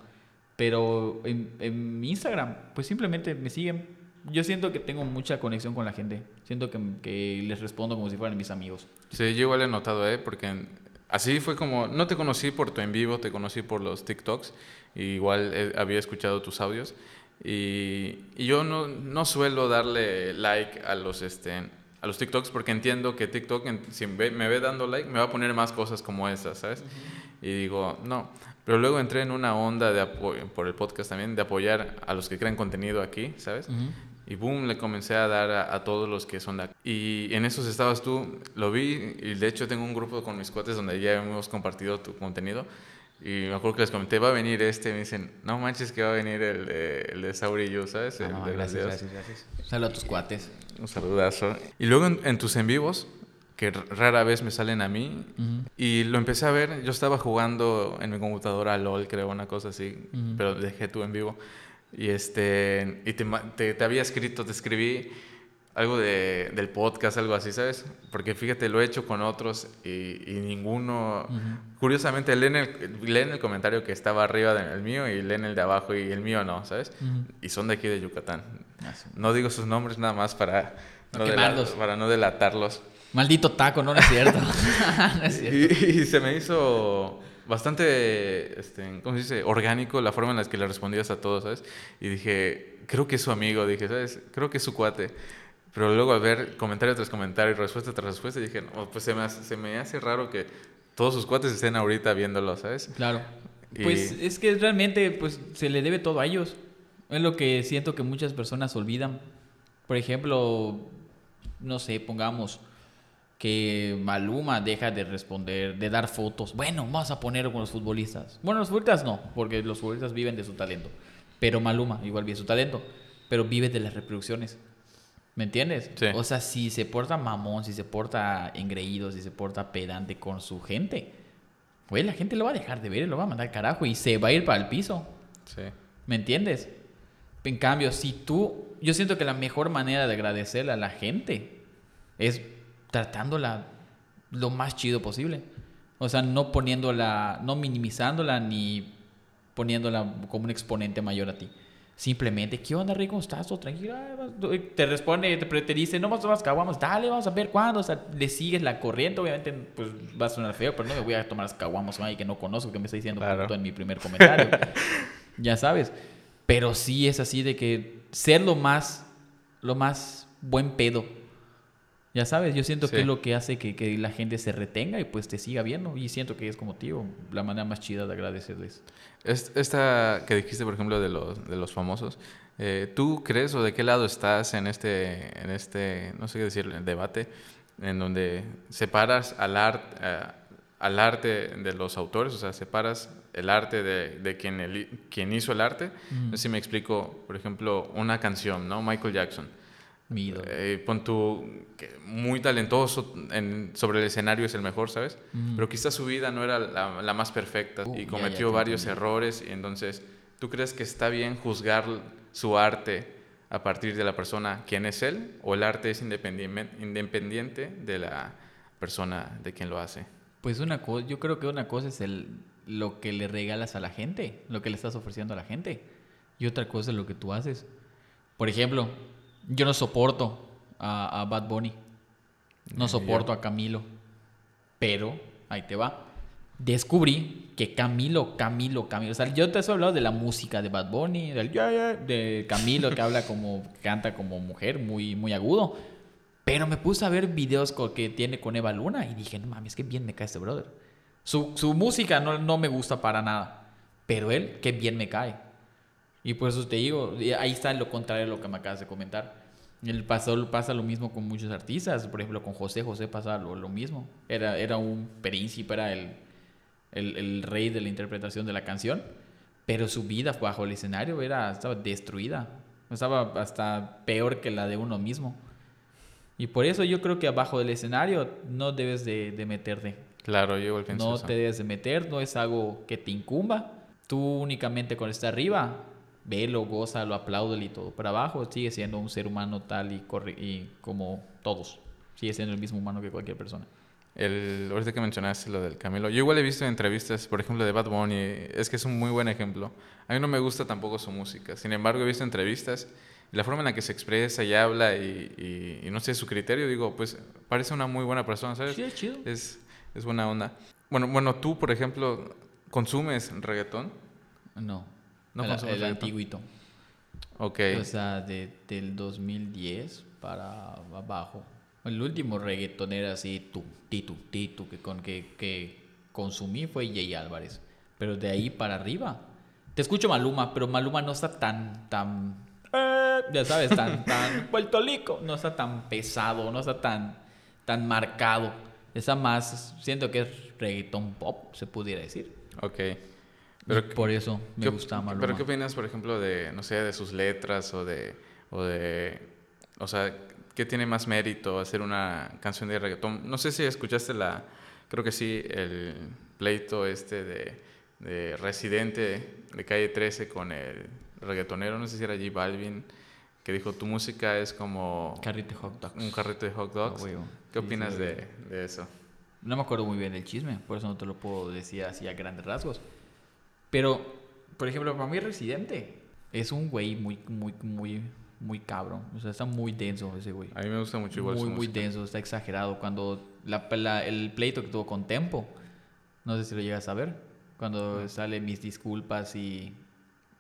Pero en, en Instagram, pues simplemente me siguen. Yo siento que tengo mucha conexión con la gente. Siento que, que les respondo como si fueran mis amigos. Sí, yo igual he notado, ¿eh? Porque en- así fue como, no te conocí por tu en vivo, te conocí por los TikToks, igual eh, había escuchado tus audios, y, y yo no, no suelo darle like a los, este, a los TikToks porque entiendo que TikTok, si me ve dando like, me va a poner más cosas como esas, ¿sabes? Y digo, no. Pero luego entré en una onda de por el podcast también, de apoyar a los que crean contenido aquí, ¿sabes? Y boom, le comencé a dar a, a todos los que son de acá. Y en esos estabas tú, lo vi, y de hecho tengo un grupo con mis cuates donde ya hemos compartido tu contenido. Y me acuerdo que les comenté, va a venir este, me dicen, no manches que va a venir el de, el de Sauri y yo, ¿sabes? Ah, El no, de gracias, gracias, gracias. Saludos a tus cuates. Un saludazo. Y luego en, en tus en vivos, que rara vez me salen a mí, y lo empecé a ver, yo estaba jugando en mi computadora LOL, creo, una cosa así, Ujú. pero dejé tú en vivo. Y, este, y te, te, te había escrito, te escribí algo de, del podcast, algo así, ¿sabes? Porque fíjate, lo he hecho con otros y, y ninguno... Curiosamente, leen el, leen el comentario que estaba arriba del mío y leen el de abajo y el mío no, ¿sabes? Ujú. Y son de aquí de Yucatán. Ah, sí. No digo sus nombres nada más para No para no delatarlos. Maldito taco, no, no es cierto. (laughs) (laughs) no es cierto. Y, y se me hizo bastante, este, ¿cómo se dice? Orgánico la forma en la que le respondías a todos, ¿sabes? Y dije, creo que es su amigo, dije, ¿sabes? Creo que es su cuate. Pero luego al ver comentario tras comentario, respuesta tras respuesta, dije, no, pues se me, hace, se me hace raro que todos sus cuates estén ahorita viéndolo, ¿sabes? Claro. Y- Pues es que realmente pues, se le debe todo a ellos. Es lo que siento que muchas personas olvidan. Por ejemplo, no sé, pongamos que Maluma deja de responder, de dar fotos. Bueno, vamos a ponerlo con los futbolistas. Bueno, los futbolistas no, porque los futbolistas viven de su talento. Pero Maluma igual vive su talento, pero vive de las reproducciones. ¿Me entiendes? Sí. O sea, si se porta mamón, si se porta engreído, si se porta pedante con su gente, güey, la gente lo va a dejar de ver y lo va a mandar al carajo y se va a ir para el piso. Sí. ¿Me entiendes? En cambio, si tú, yo siento que la mejor manera de agradecerle a la gente es tratándola lo más chido posible. O sea, no poniéndola, no minimizándola ni poniéndola como un exponente mayor a ti. Simplemente, ¿qué onda? ¿Cómo estás? ¿Todo tranquilo? Vas- Te responde, te, te dice, no más tomar caguamas, dale, vamos a ver cuándo. O sea, le sigues la corriente, obviamente, pues va a sonar feo, pero no me voy a tomar las caguamas con alguien que no conozco, que me está diciendo Claro. en mi primer comentario. (laughs) ya sabes. Pero sí es así de que ser lo más, lo más buen pedo. Ya sabes, yo siento Sí. que es lo que hace que, que la gente se retenga y pues te siga viendo. Y siento que es como, tío, la manera más chida de agradecerles. Es- Esta que dijiste, por ejemplo, de los, de los famosos, eh, ¿tú crees o de qué lado estás en este, en este, no sé qué decir, debate, en donde separas al, art- eh, al arte de los autores, o sea, separas el arte de, de quien, el- quien hizo el arte? No sé si me explico, por ejemplo, una canción, ¿no? Michael Jackson. Mi ídolo. Eh, pon que muy talentoso en- sobre el escenario es el mejor, ¿sabes? Mm. Pero quizás su vida no era la, la más perfecta Uh, y ya, ya cometió varios entendí. errores y entonces, ¿tú crees que está bien juzgar su arte a partir de la persona quién es él o el arte es independiente, independiente de la persona de quien lo hace? Pues una cosa, yo creo que una cosa es el, lo que le regalas a la gente, lo que le estás ofreciendo a la gente. Y otra cosa es lo que tú haces. Por ejemplo, yo no soporto a, a Bad Bunny. No soporto a Camilo. Pero, ahí te va. Descubrí que Camilo, Camilo, Camilo. O sea, yo te he hablado de la música de Bad Bunny, del ya, ya, de Camilo que habla como, canta como mujer, muy, muy agudo. Pero me puse a ver videos que tiene con Eva Luna y dije, no mames, qué bien me cae este brother. Su, su música no, no me gusta para nada. Pero él, qué bien me cae. Y por eso te digo, ahí está lo contrario de lo que me acabas de comentar. El pasó, pasa lo mismo con muchos artistas. Por ejemplo, con José José pasa lo, lo mismo. Era, era un príncipe, era el, el, el, rey de la interpretación de la canción. Pero su vida bajo el escenario era, estaba destruida. Estaba hasta peor que la de uno mismo. Y por eso yo creo que abajo del escenario no debes de, de meterte. Claro, yo igual pienso No eso. te debes de meter, no es algo que te incumba. Tú únicamente con estar arriba, velo, lo apláudelo y todo. Pero abajo sigue siendo un ser humano tal y, corre y como todos. Sigue siendo el mismo humano que cualquier persona. El, ahorita que mencionaste lo del Camilo, yo igual he visto entrevistas, por ejemplo, de Bad Bunny, es que es un muy buen ejemplo. A mí no me gusta tampoco su música, sin embargo he visto entrevistas la forma en la que se expresa y habla y, y, y no sé, su criterio, digo, pues parece una muy buena persona, ¿sabes? Sí, es chido. Es, es buena onda. Bueno, bueno, tú, por ejemplo, ¿consumes reggaetón? No, No el, el antiguito. Ok. O sea, de, del 2010 para abajo. El último reggaetón era así, tu, titu, titu, que, con, que, que consumí fue Jay Álvarez. Pero de ahí para arriba. Te escucho Maluma, pero Maluma no está tan, tan, eh, ya sabes, tan, (laughs) tan vueltolico. No está tan pesado, no está tan, tan marcado. Está más, siento que es reggaetón pop, se pudiera decir. ok. Pero por eso me ¿Qué- gusta Maluma. ¿Pero qué opinas, por ejemplo, de, no sé, de sus letras o de, o de, o sea, qué tiene más mérito hacer una canción de reggaetón? No sé si escuchaste la, creo que sí, el pleito este de, de Residente de Calle 13 con el reggaetonero, no sé si era J Balvin, que dijo, tu música es como Carrito de hot dogs. un carrito de hot dogs. Ah. ¿Qué Sí, opinas sí, de, de eso? No me acuerdo muy bien del chisme, por eso no te lo puedo decir así a grandes rasgos. Pero, por ejemplo, para mí Residente es un güey muy, muy, muy, muy cabrón. O sea, está muy denso ese güey. A mí me gusta mucho igual Muy, su muy música. denso, está exagerado. Cuando la, la- el pleito que tuvo con Tempo, no sé si lo llegas a ver, cuando sale Mis Disculpas y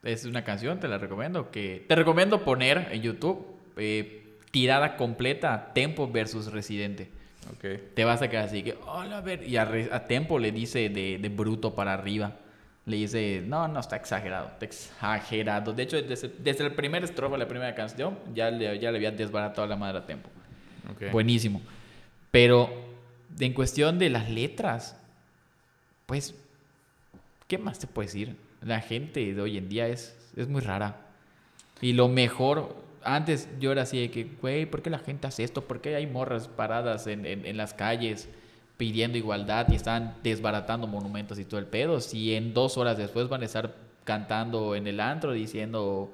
es una canción, te la recomiendo, que te recomiendo poner en YouTube eh, tirada completa Tempo versus Residente Ok. te vas a quedar así que, hola, a ver, y a, a Tempo le dice de, de bruto para arriba. Le dice, no, no, está exagerado, está exagerado. De hecho, desde, desde el primer estrofa de la primera canción, ya le, ya le había desbaratado la madre a Tempo. ok. Buenísimo. Pero en cuestión de las letras, pues, ¿qué más te puedes decir? La gente de hoy en día es, es muy rara. Y lo mejor, antes yo era así de que, güey, ¿por qué la gente hace esto? ¿Por qué hay morras paradas en, en, en las calles pidiendo igualdad y están desbaratando monumentos y todo el pedo? Si en dos horas después van a estar cantando en el antro diciendo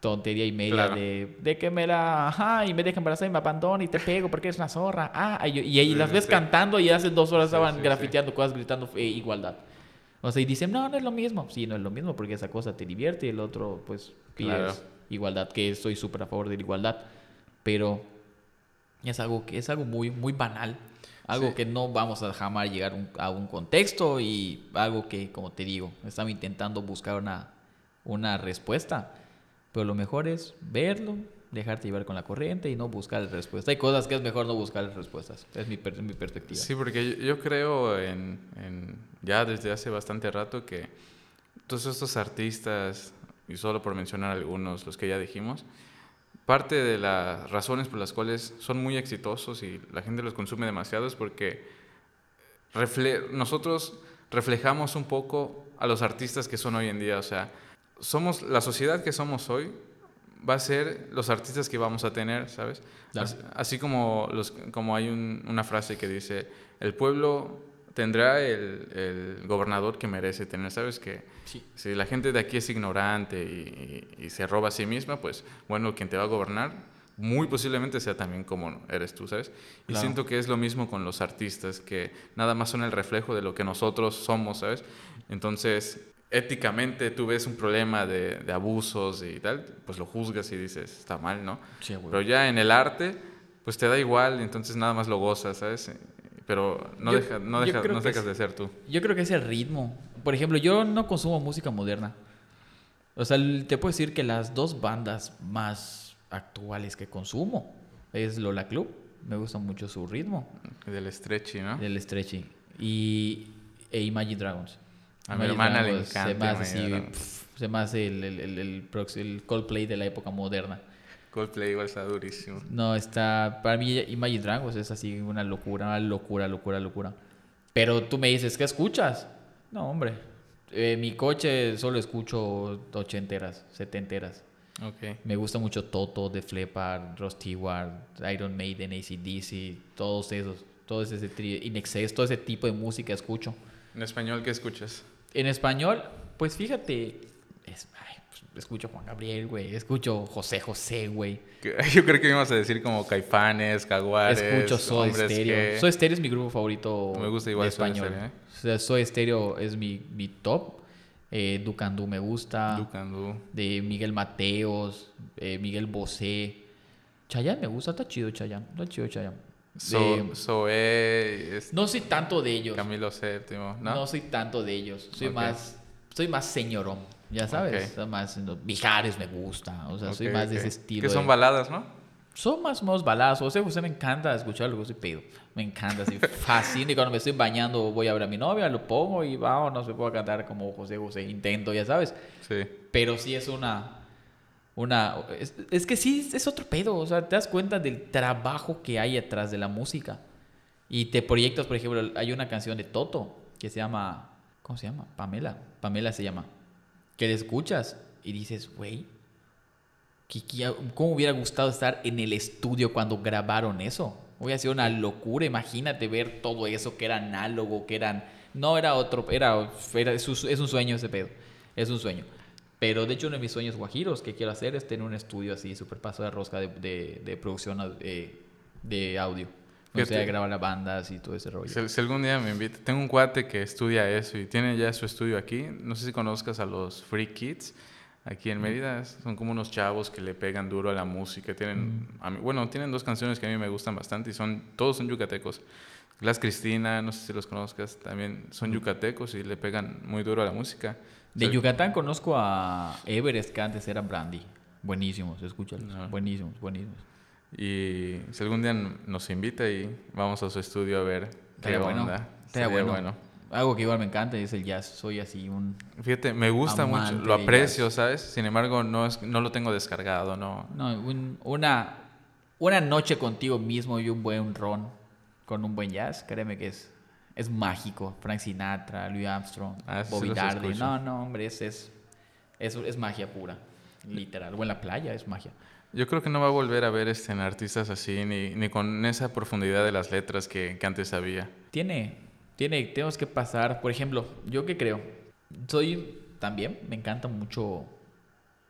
tontería y media Claro. de, de que me la ajá, y me deja embarazada y me abandona y te pego porque eres una zorra ah y, y Sí, las ves sí. cantando y hace dos horas Sí, estaban grafiteando cosas gritando eh, igualdad o sea y dicen no no es lo mismo sí no es lo mismo porque esa cosa te divierte y el otro pues pides Claro. igualdad que estoy súper a favor de la igualdad pero es algo que es algo muy muy banal algo Sí. que no vamos a jamás llegar un- a un contexto y algo que como te digo estaba intentando buscar una una respuesta pero lo mejor es verlo, dejarte llevar con la corriente y no buscar respuesta. Hay cosas que es mejor no buscar respuestas. Es mi, per- mi perspectiva. Sí, porque yo, yo creo en, en- ya desde hace bastante rato que todos estos artistas, y solo por mencionar algunos, los que ya dijimos, parte de las razones por las cuales son muy exitosos y la gente los consume demasiado es porque refle- nosotros reflejamos un poco a los artistas que son hoy en día. O sea, somos la sociedad que somos hoy va a ser los artistas que vamos a tener, ¿sabes? Así, así como, los, como hay un- una frase que dice, el pueblo tendrá el, el gobernador que merece tener, ¿sabes? Que Sí. si la gente de aquí es ignorante y, y- y se roba a sí misma, pues bueno, quien te va a gobernar muy posiblemente sea también como eres tú, ¿sabes? Y Claro. siento que es lo mismo con los artistas, que nada más son el reflejo de lo que nosotros somos, ¿sabes? Entonces, éticamente tú ves un problema de, de abusos y tal, pues lo juzgas y dices, está mal, ¿no? Sí. Pero ya en el arte, pues te da igual, entonces nada más lo gozas, ¿sabes? Pero no, Yo- deja- no, deja- no dejas sí. de ser tú. Yo creo que es el ritmo. Por ejemplo, yo no consumo música moderna. O sea, te puedo decir que las dos bandas más actuales que consumo es Lola Club. Me gusta mucho su ritmo, Del stretchy, ¿no? del stretchy. Y e Imagine Dragons. A mi Imagine hermana le Dragons Se encanta me hace Imagine así, Dragons. pf, se me hace el, el, el, el el Coldplay de la época moderna. Coldplay igual está durísimo. No, está. Para mí, Imagine Dragons es así una locura, una locura, locura, locura. Pero tú me dices, ¿qué escuchas? No, hombre. Eh, mi coche solo escucho ochenteras, setenteras. Ok. Me gusta mucho Toto, The Flippard, Ross Stewart, Iron Maiden, ACDC, todos esos. Todo ese, In Excess, todo ese tipo de música escucho. ¿En español qué escuchas? En español, pues fíjate, es- ay, escucho Juan Gabriel, güey. Escucho José José, güey. Que- (laughs) Yo creo que íbamos a decir como Caifanes, Jaguares, Escucho Hombres Stereo. Soda Stereo es mi grupo favorito Me gusta igual de Soda español. Stereo, ¿eh? O sea, Soda Stereo es mi, mi top. Eh, Ducandú me gusta. Ducandú. De Miguel Mateos, eh, Miguel Bosé. Chayanne me gusta, está chido Chayanne. Está chido Chayanne. De- So, no soy tanto de ellos. Camilo VII, ¿no? ¿no? soy tanto de ellos. Soy más soy más señorón, ya sabes. Ok. Soy más Mijares me gusta, o sea, soy más de ese estilo. Que son baladas, ¿no? son más más balazos. O sea, José me encanta escucharlo, José pedo. Me encanta, así (laughs) fascina. Y cuando me estoy bañando, voy a ver a mi novia, lo pongo y vámonos, me puedo cantar como José José. Intento, ya sabes. Sí. Pero sí es una. una es, es que sí es otro pedo. O sea, te das cuenta del trabajo que hay atrás de la música. Y te proyectas, por ejemplo, hay una canción de Toto que se llama. ¿Cómo se llama? Pamela. Pamela se llama. Que le escuchas y dices, güey. ¿Cómo hubiera gustado estar en el estudio cuando grabaron eso? Hubiera sido una locura. Imagínate ver todo eso que era análogo, que eran. No era otro. Era, es, un- sueño ese pedo. Es un sueño. Pero de hecho, uno de mis sueños guajiros que quiero hacer es tener un estudio así, super paso de rosca de, de, de producción eh, de audio. Sea, Fíjate. grabar las bandas y todo ese rollo. Si, si algún día me invita, tengo un cuate que estudia eso y tiene ya su estudio aquí. No sé si conozcas a los Free Kids aquí en Mérida. Son como unos chavos que le pegan duro a la música. Tienen, a mí- bueno, tienen dos canciones que a mí me gustan bastante y son todos son yucatecos. Glass Cristina, no sé si los conozcas, también son yucatecos y le pegan muy duro a la música. De sea, Yucatán conozco a Everest, que antes era Brandy. Buenísimos, escúchalos. No. Buenísimos, buenísimos. Y si algún día nos invita y vamos a su estudio a ver qué bueno. onda. Sería bueno. Algo que igual me encanta es el jazz. Soy así un... Fíjate, me gusta mucho, lo aprecio, jazz. ¿sabes? Sin embargo, no, es, no lo tengo descargado, no. No, un- una, una noche contigo mismo y un buen ron con un buen jazz, créeme que es, es mágico. Frank Sinatra, Louis Armstrong, Ah, Bobby escucho. No, no, hombre, es, es, es, es magia pura. Literal. O en la playa es magia. Yo creo que no va a volver a ver este, en artistas así, ni, ni con esa profundidad de las letras que, que antes había. Tiene, tiene, tenemos que pasar, por ejemplo, yo qué creo, soy también, me encanta mucho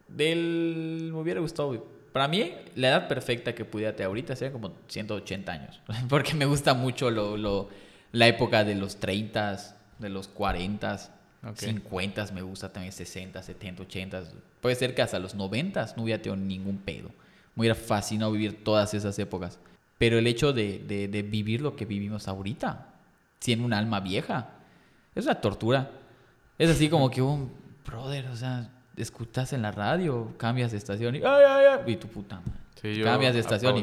del, me hubiera gustado, para mí la edad perfecta que pudiera tener ahorita sería como 180 años, (laughs) porque me gusta mucho lo, lo- la época de los 30, de los 40, Ok. 50 me gusta también 60, 70, 80, puede ser que hasta los 90 no hubiera tenido ningún pedo, me hubiera fascinado vivir todas esas épocas. Pero el hecho de, de- de vivir lo que vivimos ahorita, tiene un alma vieja, es una tortura. Es así como que un brother, o sea, escuchas en la radio, cambias de estación y, ay, ay, ay, y tu puta madre. Sí, cambias de estación y,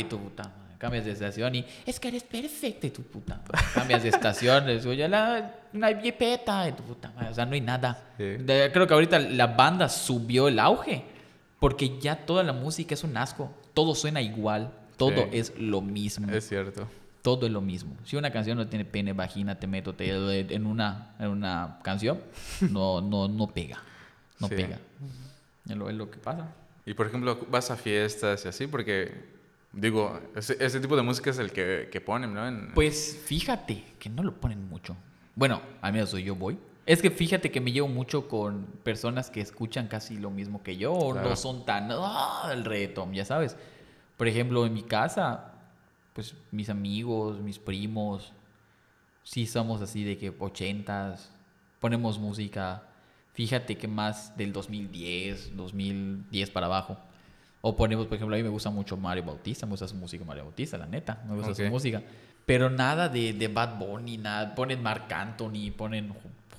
y tu puta madre. Cambias de estación y, es que eres perfecta y tu puta madre. Cambias de estación, (laughs) es, oye, la, una jipeta y tu puta madre. O sea, no hay nada. Sí. De- creo que ahorita la banda subió el auge porque ya toda la música es un asco. Todo suena igual. Todo Sí. es lo mismo. Es cierto. Todo es lo mismo. Si una canción no tiene pene, vagina, te meto te, en, una, en una canción, no, no, no pega. No Sí. pega. Es lo, es lo que pasa. Y por ejemplo, vas a fiestas y así, porque, digo, ese, ese tipo de música es el que, que ponen, ¿no? En- Pues fíjate que no lo ponen mucho. Bueno, al menos yo voy. Es que fíjate que me llevo mucho con personas que escuchan casi lo mismo que yo o Claro. no son tan ah, el reggaetón, ya sabes. Por ejemplo, en mi casa, pues mis amigos, mis primos, sí somos así de que ochentas, ponemos música. Fíjate que más del 2010, 2010 para abajo. O ponemos, por ejemplo, a mí me gusta mucho Mario Bautista, me gusta su música Mario Bautista, la neta, me gusta Ok. su música. Pero nada de, de Bad Bunny, nada. Ponen Marc Anthony, ponen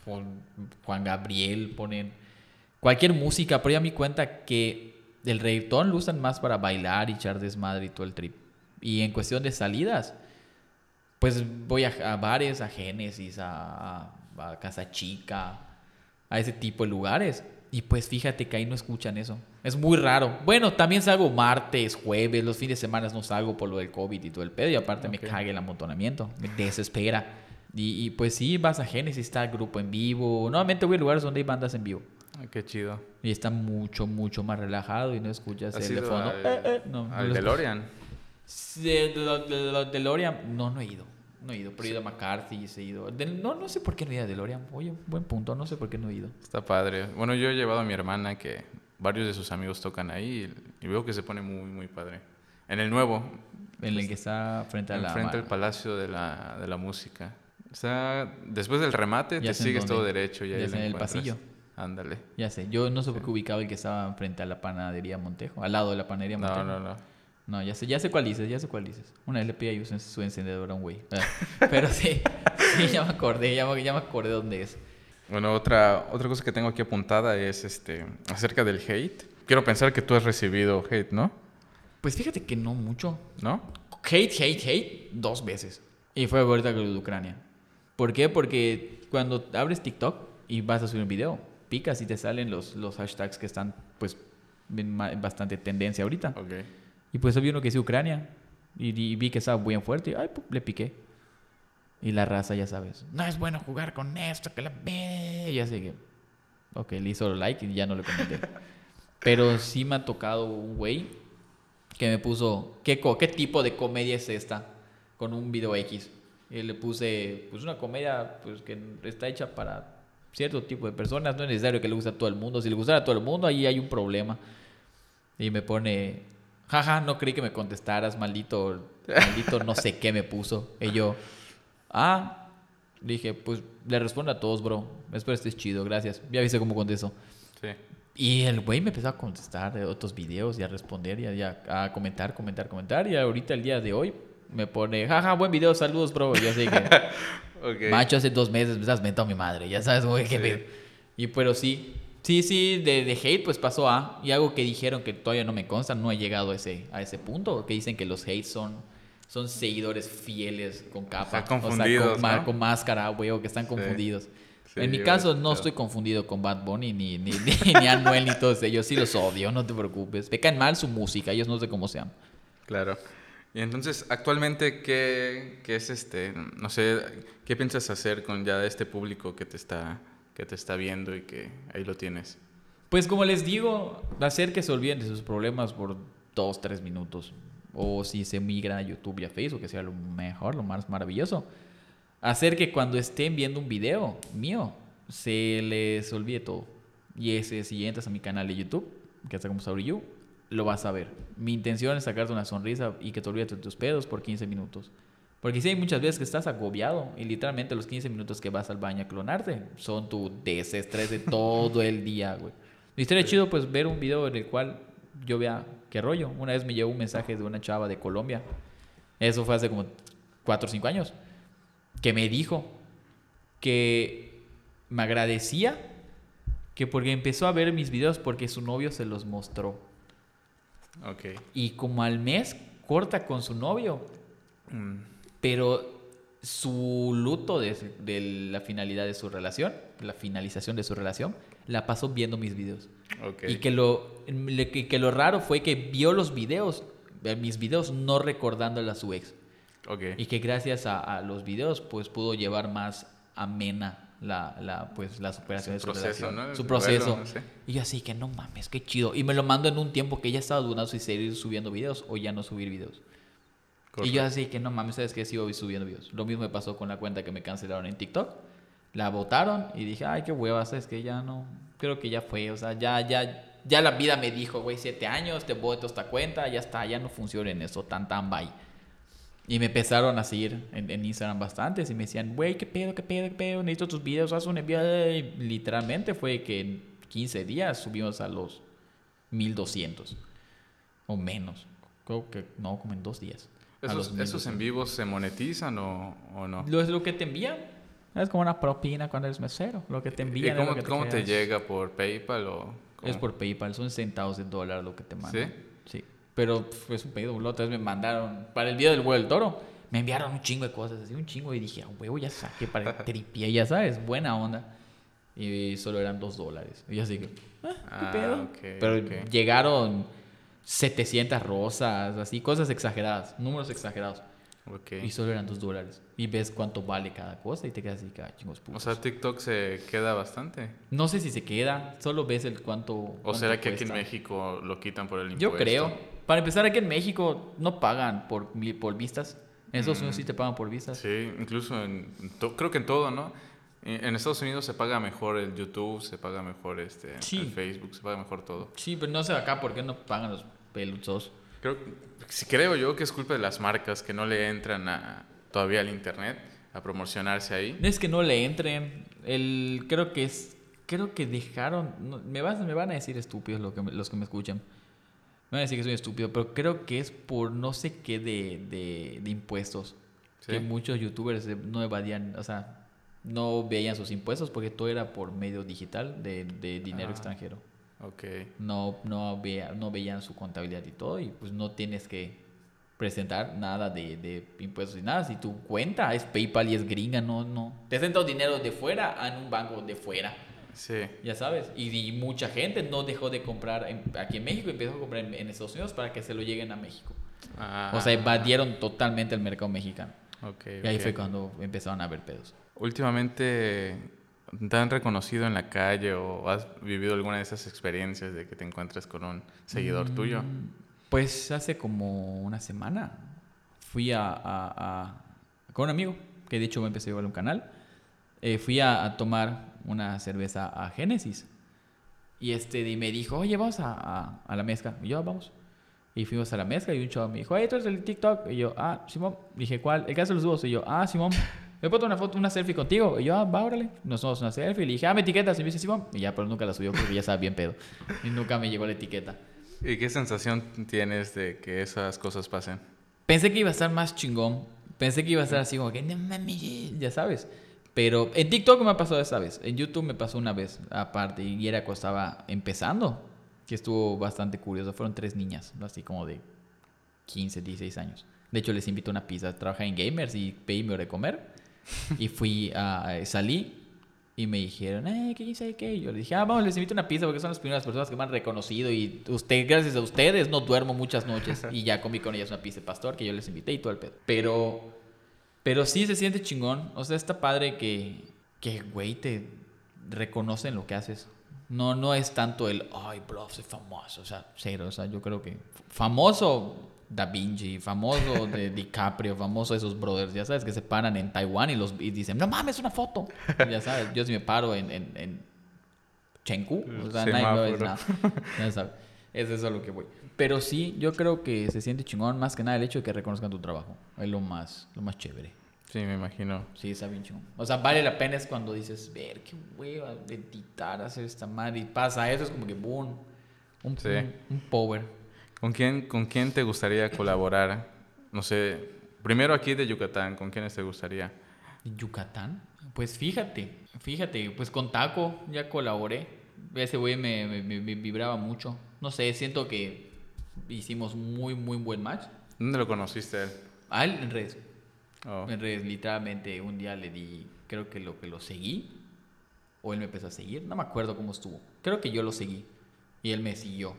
Ju- Juan, Gabriel, ponen cualquier música. Pero ya me cuenta que el reggaetón lo usan más para bailar y echar desmadre y todo el trip. Y en cuestión de salidas, pues voy a, a bares, a Génesis, a- a Casa Chica, a ese tipo de lugares. Y pues fíjate que ahí no escuchan eso. Es muy raro. Bueno, también salgo martes, jueves, los fines de semana no salgo por lo del COVID y todo el pedo. Y aparte me cague el amontonamiento. Me desespera. Y, pues sí, vas a Genesis, está el grupo en vivo. Nuevamente voy a lugares donde hay bandas en vivo. Ay, qué chido. Y está mucho, mucho más relajado y no escuchas el de fondo. Al, eh, eh, no, al DeLorean. De, de, DeLorean, no, no he ido. No he ido, pero he ido a McCarthy, he ido. no, no sé por qué no he ido a DeLorean. Oye, buen punto, no sé por qué no he ido. Está padre. Bueno, yo he llevado a mi hermana que varios de sus amigos tocan ahí y, veo que se pone muy, muy padre. En el nuevo. En el que está frente a la... Frente al Palacio de la, de la Música. O sea, después del remate te sigues todo derecho. ya en el pasillo. Ándale. Ya sé. Yo no sé por qué ubicaba el que estaba frente a la panadería Montejo. Al lado de la panadería Montejo. No, no, no. No, ya sé, ya sé cuál dices, ya sé cuál dices. Una vez le pedí a su encendedor a un güey. (laughs) Pero sí, sí, ya me acordé, ya me, ya me acordé dónde es. Bueno, otra, otra cosa que tengo aquí apuntada es este acerca del hate. Quiero pensar que tú has recibido hate, ¿no? Pues fíjate que no mucho. ¿No? Hate, hate, hate, dos veces. Y fue ahorita con de Ucrania. ¿Por qué? Porque cuando abres TikTok y vas a subir un video, picas y te salen los, los hashtags que están, pues, en bastante tendencia ahorita. Okay. Y pues vi uno que dice Ucrania. Y, vi que estaba bien fuerte. Y ay, le piqué. Y la raza, ya sabes. No es bueno jugar con esto, que la ve. Y así que. Ok, le hizo like y ya no le comenté. (laughs) Pero sí me ha tocado un güey que me puso. ¿qué, ¿Qué tipo de comedia es esta? Con un video X. Y le puse, pues una comedia pues que está hecha para cierto tipo de personas, no es necesario que le guste a todo el mundo, si le gustara a todo el mundo ahí hay un problema. Y me pone, jaja, no creí que me contestaras, maldito, maldito no sé qué me puso. Y yo, ah, dije, pues le respondo a todos, bro, espero estés chido, gracias. Ya viste cómo contesto. Sí. Y el güey me empezó a contestar de otros videos y a responder y a, a comentar, comentar, comentar. Y ahorita el día de hoy me pone, jaja, buen video, saludos, bro. Y así que, (laughs) macho, hace dos meses me estás mentando a mi madre, ya sabes, güey, que Y pero sí, sí, sí, de, de, hate pues pasó a, y algo que dijeron que todavía no me consta, no he llegado a ese, a ese punto, que dicen que los hate son, son seguidores fieles con capa. confundidos, con, máscara, güey, o que están confundidos. en mi caso no estoy confundido con Bad Bunny ni, ni, (laughs) ni, ni Anuel ni todos ellos. Sí los odio, no te preocupes. Me caen mal su música, ellos no sé cómo sean. Claro. Y entonces, actualmente, ¿qué, ¿qué, es este? No sé, ¿qué piensas hacer con ya este público que te está, que te está viendo y que ahí lo tienes? Pues como les digo, hacer que se olviden de sus problemas por dos, tres minutos. O si se migran a YouTube y a Facebook, que sea lo mejor, lo más maravilloso. Hacer que cuando estén viendo un video mío, se les olvide todo. Y ese, si entras a mi canal de YouTube, que está como You, lo vas a ver. Mi intención es sacarte una sonrisa y que te olvides de tus pedos por 15 minutos. Porque si hay muchas veces que estás agobiado y literalmente los 15 minutos que vas al baño a clonarte son tu desestrés de todo el día, güey. Y estaría chido pues ver un video en el cual yo vea qué rollo. Una vez me llegó un mensaje de una chava de Colombia. Eso fue hace como 4 o 5 años. Que me dijo que me agradecía que porque empezó a ver mis videos porque su novio se los mostró. Y como al mes corta con su novio. Mm. Pero su luto de, la finalidad de su relación, la finalización de su relación, la pasó viendo mis videos. Y que lo, que, lo raro fue que vio los videos, mis videos, no recordándole a su ex. Y que gracias a, a, los videos, pues pudo llevar más amena la, la, pues, la superación de su proceso, Su proceso. Y yo así que no mames, qué chido. Y me lo mando en un tiempo que ya estaba dudando si seguir subiendo videos o ya no subir videos. Y yo así que no mames, sabes que sigo subiendo videos. Lo mismo me pasó con la cuenta que me cancelaron en TikTok. La votaron y dije, ay, qué hueva, sabes que ya no, creo que ya fue, o sea, ya, ya, ya la vida me dijo, güey, siete años, te voto esta cuenta, ya está, ya no funciona en eso, tan, tan, bye. Y me empezaron a seguir en, Instagram bastantes y me decían, güey, qué pedo, qué pedo, qué pedo, necesito tus videos, haz un envío. Y literalmente fue que en 15 días subimos a los 1200 o menos. Creo que no, como en dos días. ¿Esos, ¿esos en vivos se monetizan o, o, no? Lo es lo que te envían. Es como una propina cuando eres mesero. Lo que te envían. ¿Y cómo, te, llega? ¿Por PayPal o.? Es por PayPal, son centavos de dólar lo que te mandan. ¿Sí? Pero fue un pedido. La otra vez me mandaron, para el día del vuelo del toro, me enviaron un chingo de cosas, así un chingo. Y dije, a huevo, ya saqué para el tripié, ya sabes, buena onda. Y solo eran dos dólares. Y así que, ah, ¿qué Ah, pedo? ok, Pero ok. llegaron 700 rosas, así, cosas exageradas, números exagerados. Y solo eran dos dólares. Y ves cuánto vale cada cosa y te quedas así, que, ah, chingos O putos. sea, TikTok se queda bastante. no sé si se queda, solo ves el cuánto. ¿O cuánto será que aquí en. México lo quitan por el impuesto? Yo creo. Para empezar, aquí en México no pagan por, por vistas. En Estados Unidos Mm. sí te pagan por vistas. Sí, incluso en, to- creo que en todo, ¿no? En en Estados Unidos se paga mejor el YouTube, se paga mejor este, Sí. el Facebook, se paga mejor todo. Sí, pero no sé acá por qué no pagan los peludos. Creo, creo yo que es culpa de las marcas que no le entran a, todavía al internet a promocionarse ahí. No es que no le entren. El, creo que es. Creo que dejaron. no, me, vas, me van a decir estúpidos lo que los que me escuchan. Me van a decir que soy estúpido, pero creo que es por no sé qué de, de, de impuestos. Sí. Que muchos youtubers no evadían, o sea, no veían sus impuestos porque todo era por medio digital de, de dinero Ah. extranjero. Ok. No, no, vea, no veían su contabilidad y todo, y pues no tienes que presentar nada de, de impuestos y nada. Si tu cuenta es PayPal y es gringa, no, no. Te sentas dinero de fuera en un banco de fuera, Sí. ya sabes. Y, y mucha gente no dejó de comprar en- aquí en México y empezó a comprar en, en Estados Unidos para que se lo lleguen a México. Ah, O sea, evadieron totalmente el mercado mexicano. ok, Y ahí fue cuando empezaron a haber pedos. Últimamente, ¿te han reconocido en la calle o has vivido alguna de esas experiencias de que te encuentres con un seguidor tuyo? Mm, Pues hace como una semana fui a, a- a- con un amigo, que de hecho me empecé a llevar un canal. eh, fui a, a tomar una cerveza a Génesis. Y este y me dijo, oye, vamos a, la mezcla. Y yo, "Ah, vamos. Y fuimos a la mezcla y un chavo me dijo, hey, tú eres el TikTok. Y yo, ah, Simón. Dije, ¿cuál? El caso de los dúos. Y yo, ah, Simón. ¿Me puedo tomar una foto, una selfie contigo? Y yo, ah, va, órale. Nos tomamos una selfie. Y le dije, ah, me etiquetas. Y me dice, Simón. Y ya, pero nunca la subió porque ya estaba bien pedo. Y nunca me llegó la etiqueta. ¿Y qué sensación tienes de que esas cosas pasen? Pensé que iba a estar más chingón. Pensé que iba a estar así como que, no mames, ya sabes. Pero en TikTok me ha pasado esa vez. En YouTube me pasó una vez aparte. Y era cuando estaba empezando. Que estuvo bastante curioso. Fueron tres niñas, así como de 15, 16 años. De hecho, les invito a una pizza. Trabaja en Gamers y pedí mi hora de comer. Y fui a... Salí y me dijeron, eh, ¿qué dice qué? Y yo le dije, ah, vamos, les invito a una pizza porque son las primeras personas que me han reconocido y usted, gracias a ustedes no duermo muchas noches. (laughs) Y ya comí con ellas una pizza de pastor que yo les invité y todo el pedo. Pero, pero sí se siente chingón. O sea, está padre que, que güey, te reconocen lo que haces. No, no es tanto el, ay, bro, soy famoso. O sea, cero. O sea, yo creo que famoso Da Vinci, famoso de (laughs) DiCaprio, famoso esos brothers, ya sabes, que se paran en Taiwán y, los, y dicen, no mames, una foto. Ya sabes, yo si me paro en, en, en Chengdu, o sea, nadie me nada. Ya sabes, es eso a lo que voy. Pero sí, yo creo que se siente chingón más que nada el hecho de que reconozcan tu trabajo. Es lo más, lo más chévere. Sí, me imagino. Sí, está bien chingón. O sea, vale la pena es cuando dices, ver, qué hueva de editar, hacer esta madre. Y pasa eso, es como que boom. Un, Sí. un, un power. ¿Con quién, ¿Con quién te gustaría colaborar? No sé, primero aquí de Yucatán, ¿con quiénes te gustaría? Yucatán. Pues fíjate, fíjate, pues con Taco ya colaboré. Ese güey me, me- me- vibraba mucho. No sé, siento que hicimos muy, muy buen match. ¿Dónde lo conociste él? A él en redes. Oh, En redes, literalmente, un día le di, creo que lo que lo seguí. O él me empezó a seguir. No me acuerdo cómo estuvo. Creo que yo lo seguí. Y él me siguió.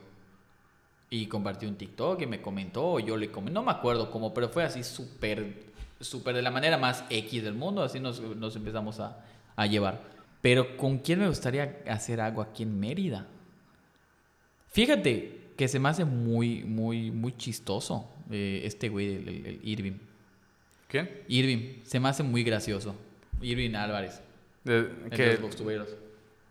Y compartió un TikTok y me comentó. O yo le comenté. No me acuerdo cómo, pero fue así súper, súper de la manera más X del mundo. Así nos, nos empezamos a, a llevar. Pero ¿con quién me gustaría hacer algo aquí en Mérida? Fíjate que se me hace muy, muy, muy chistoso eh, este güey, el, el- el Irving. ¿Quién? Irving, se me hace muy gracioso. Irving Álvarez, De- el de que- los boxtuberos.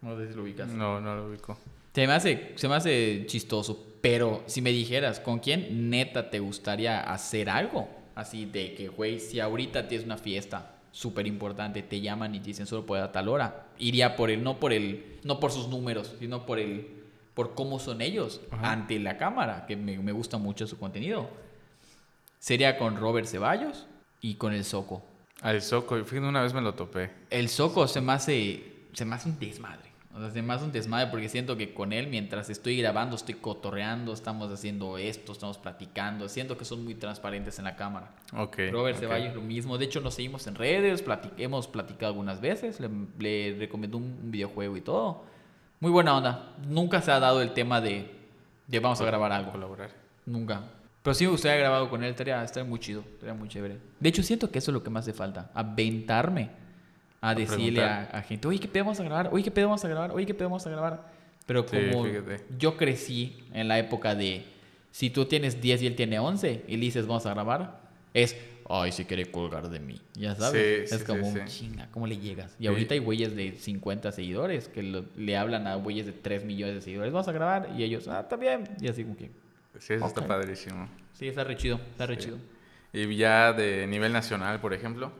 No sé si lo ubicas. No, no lo ubico. Se me, hace, se me hace chistoso, pero si me dijeras, ¿con quién neta te gustaría hacer algo? Así de que, güey, si ahorita tienes una fiesta súper importante, te llaman y te dicen solo puede a tal hora, iría por él, no por el, no por sus números, sino por el, por cómo son ellos Ajá. ante la cámara, que me, me gusta mucho su contenido. Sería con Robert Ceballos y con el Soco. Al Soco, fíjate, una vez me lo topé. El Soco se me hace, se me hace un desmadre. O sea, más un desmadre porque siento que con él, mientras estoy grabando, estoy cotorreando, estamos haciendo esto, estamos platicando. Siento que son muy transparentes en la cámara. Ok. Robert ok. Ceballos lo mismo. De hecho, nos seguimos en redes, plati- hemos platicado algunas veces. Le, le recomendó un, un videojuego y todo. Muy buena onda. Nunca se ha dado el tema de, de vamos a grabar algo. Colaborar. Nunca. Pero sí me gustaría grabado con él, estaría, estaría muy chido, estaría muy chévere. De hecho, siento que eso es lo que más hace falta, aventarme a decirle a, a gente, oye, ¿qué pedo vamos a grabar? Oye, ¿qué pedo vamos a grabar? Oye, ¿qué pedo vamos a grabar? Pero Sí, como fíjate. yo crecí en la época de, si tú tienes 10 y él tiene 11 y le dices, vamos a grabar, es, ay, se quiere colgar de mí, ya sabes. Sí, es sí, como, sí, un sí. chinga, ¿cómo le llegas? Y Sí. ahorita hay güeyes de 50 seguidores que lo- le hablan a güeyes de 3 millones de seguidores, vamos a grabar, y ellos, ah, está bien, y así como que... Sí, eso está Ok. padrísimo. Sí, está re chido, está re Sí. chido. Y ya de nivel nacional, por ejemplo,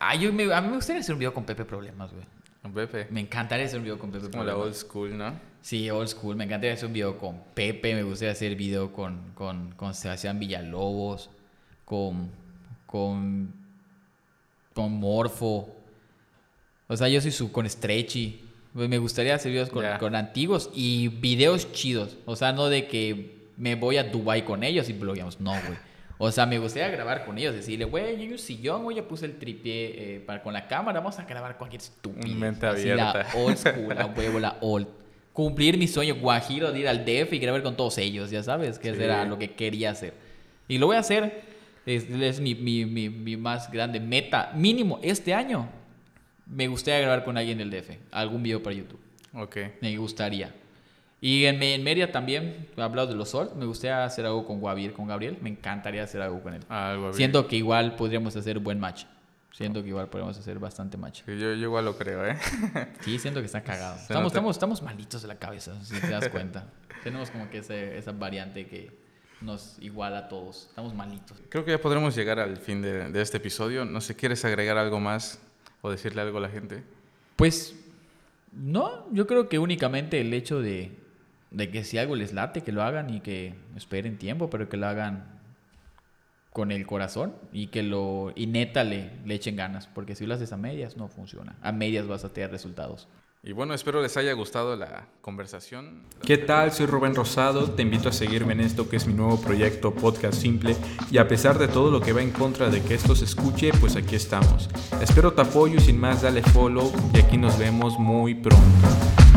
Ah, yo me, a mí me gustaría hacer un video con Pepe Problemas, güey. con Pepe. Me encantaría hacer un video con Pepe Es como la Problemas. old school, ¿no? Sí, old school. Me encantaría hacer un video con Pepe. Me gustaría hacer video con, con, con Sebastián Villalobos. Con, con, con Morfo. O sea, yo soy su, con Stretchy. Pues me gustaría hacer videos con, con antiguos y videos chidos. O sea, no de que me voy a Dubai con ellos y blogueamos. No, güey. O sea, me gustaría grabar con ellos. Decirle, güey, yo hay un sillón, güey, ya puse el tripié eh, para, con la cámara. Vamos a grabar cualquier estupidez. Mente Así, la abierta. old school, (laughs) la huevo, la old. Cumplir mi sueño guajiro de ir al DF y grabar con todos ellos, ya sabes, que Sí. era lo que quería hacer. Y lo voy a hacer. Es, es mi, mi, mi, mi más grande meta. Mínimo este año. Me gustaría grabar con alguien del DF. Algún video para YouTube. Ok. Me gustaría. Y en, en Mérida también, he hablado de los Sol. Me gustaría hacer algo con Guavir, con Gabriel. Me encantaría hacer algo con él. Bien. Siento que igual podríamos hacer buen match. Siento que igual podríamos hacer bastante match. Yo, yo igual lo creo, ¿eh? (laughs) Sí, siento que está cagado. Estamos, nota. estamos, estamos malitos de la cabeza, si te das cuenta. (laughs) Tenemos como que ese- esa variante que nos iguala a todos. Estamos malitos. Creo que ya podremos llegar al fin de, de este episodio. No sé, ¿quieres agregar algo más o decirle algo a la gente? Pues, no, yo creo que únicamente el hecho de, de que si algo les late, que lo hagan y que esperen tiempo, pero que lo hagan con el corazón y que lo y neta le, le echen ganas, porque si lo haces a medias no funciona. A medias vas a tener resultados. Y bueno, espero les haya gustado la conversación. ¿Qué tal? Soy Rubén Rosado, te invito a seguirme en esto que es mi nuevo proyecto Podcast Simple y a pesar de todo lo que va en contra de que esto se escuche, pues aquí estamos. Espero tu apoyo y sin más dale follow y aquí nos vemos muy pronto.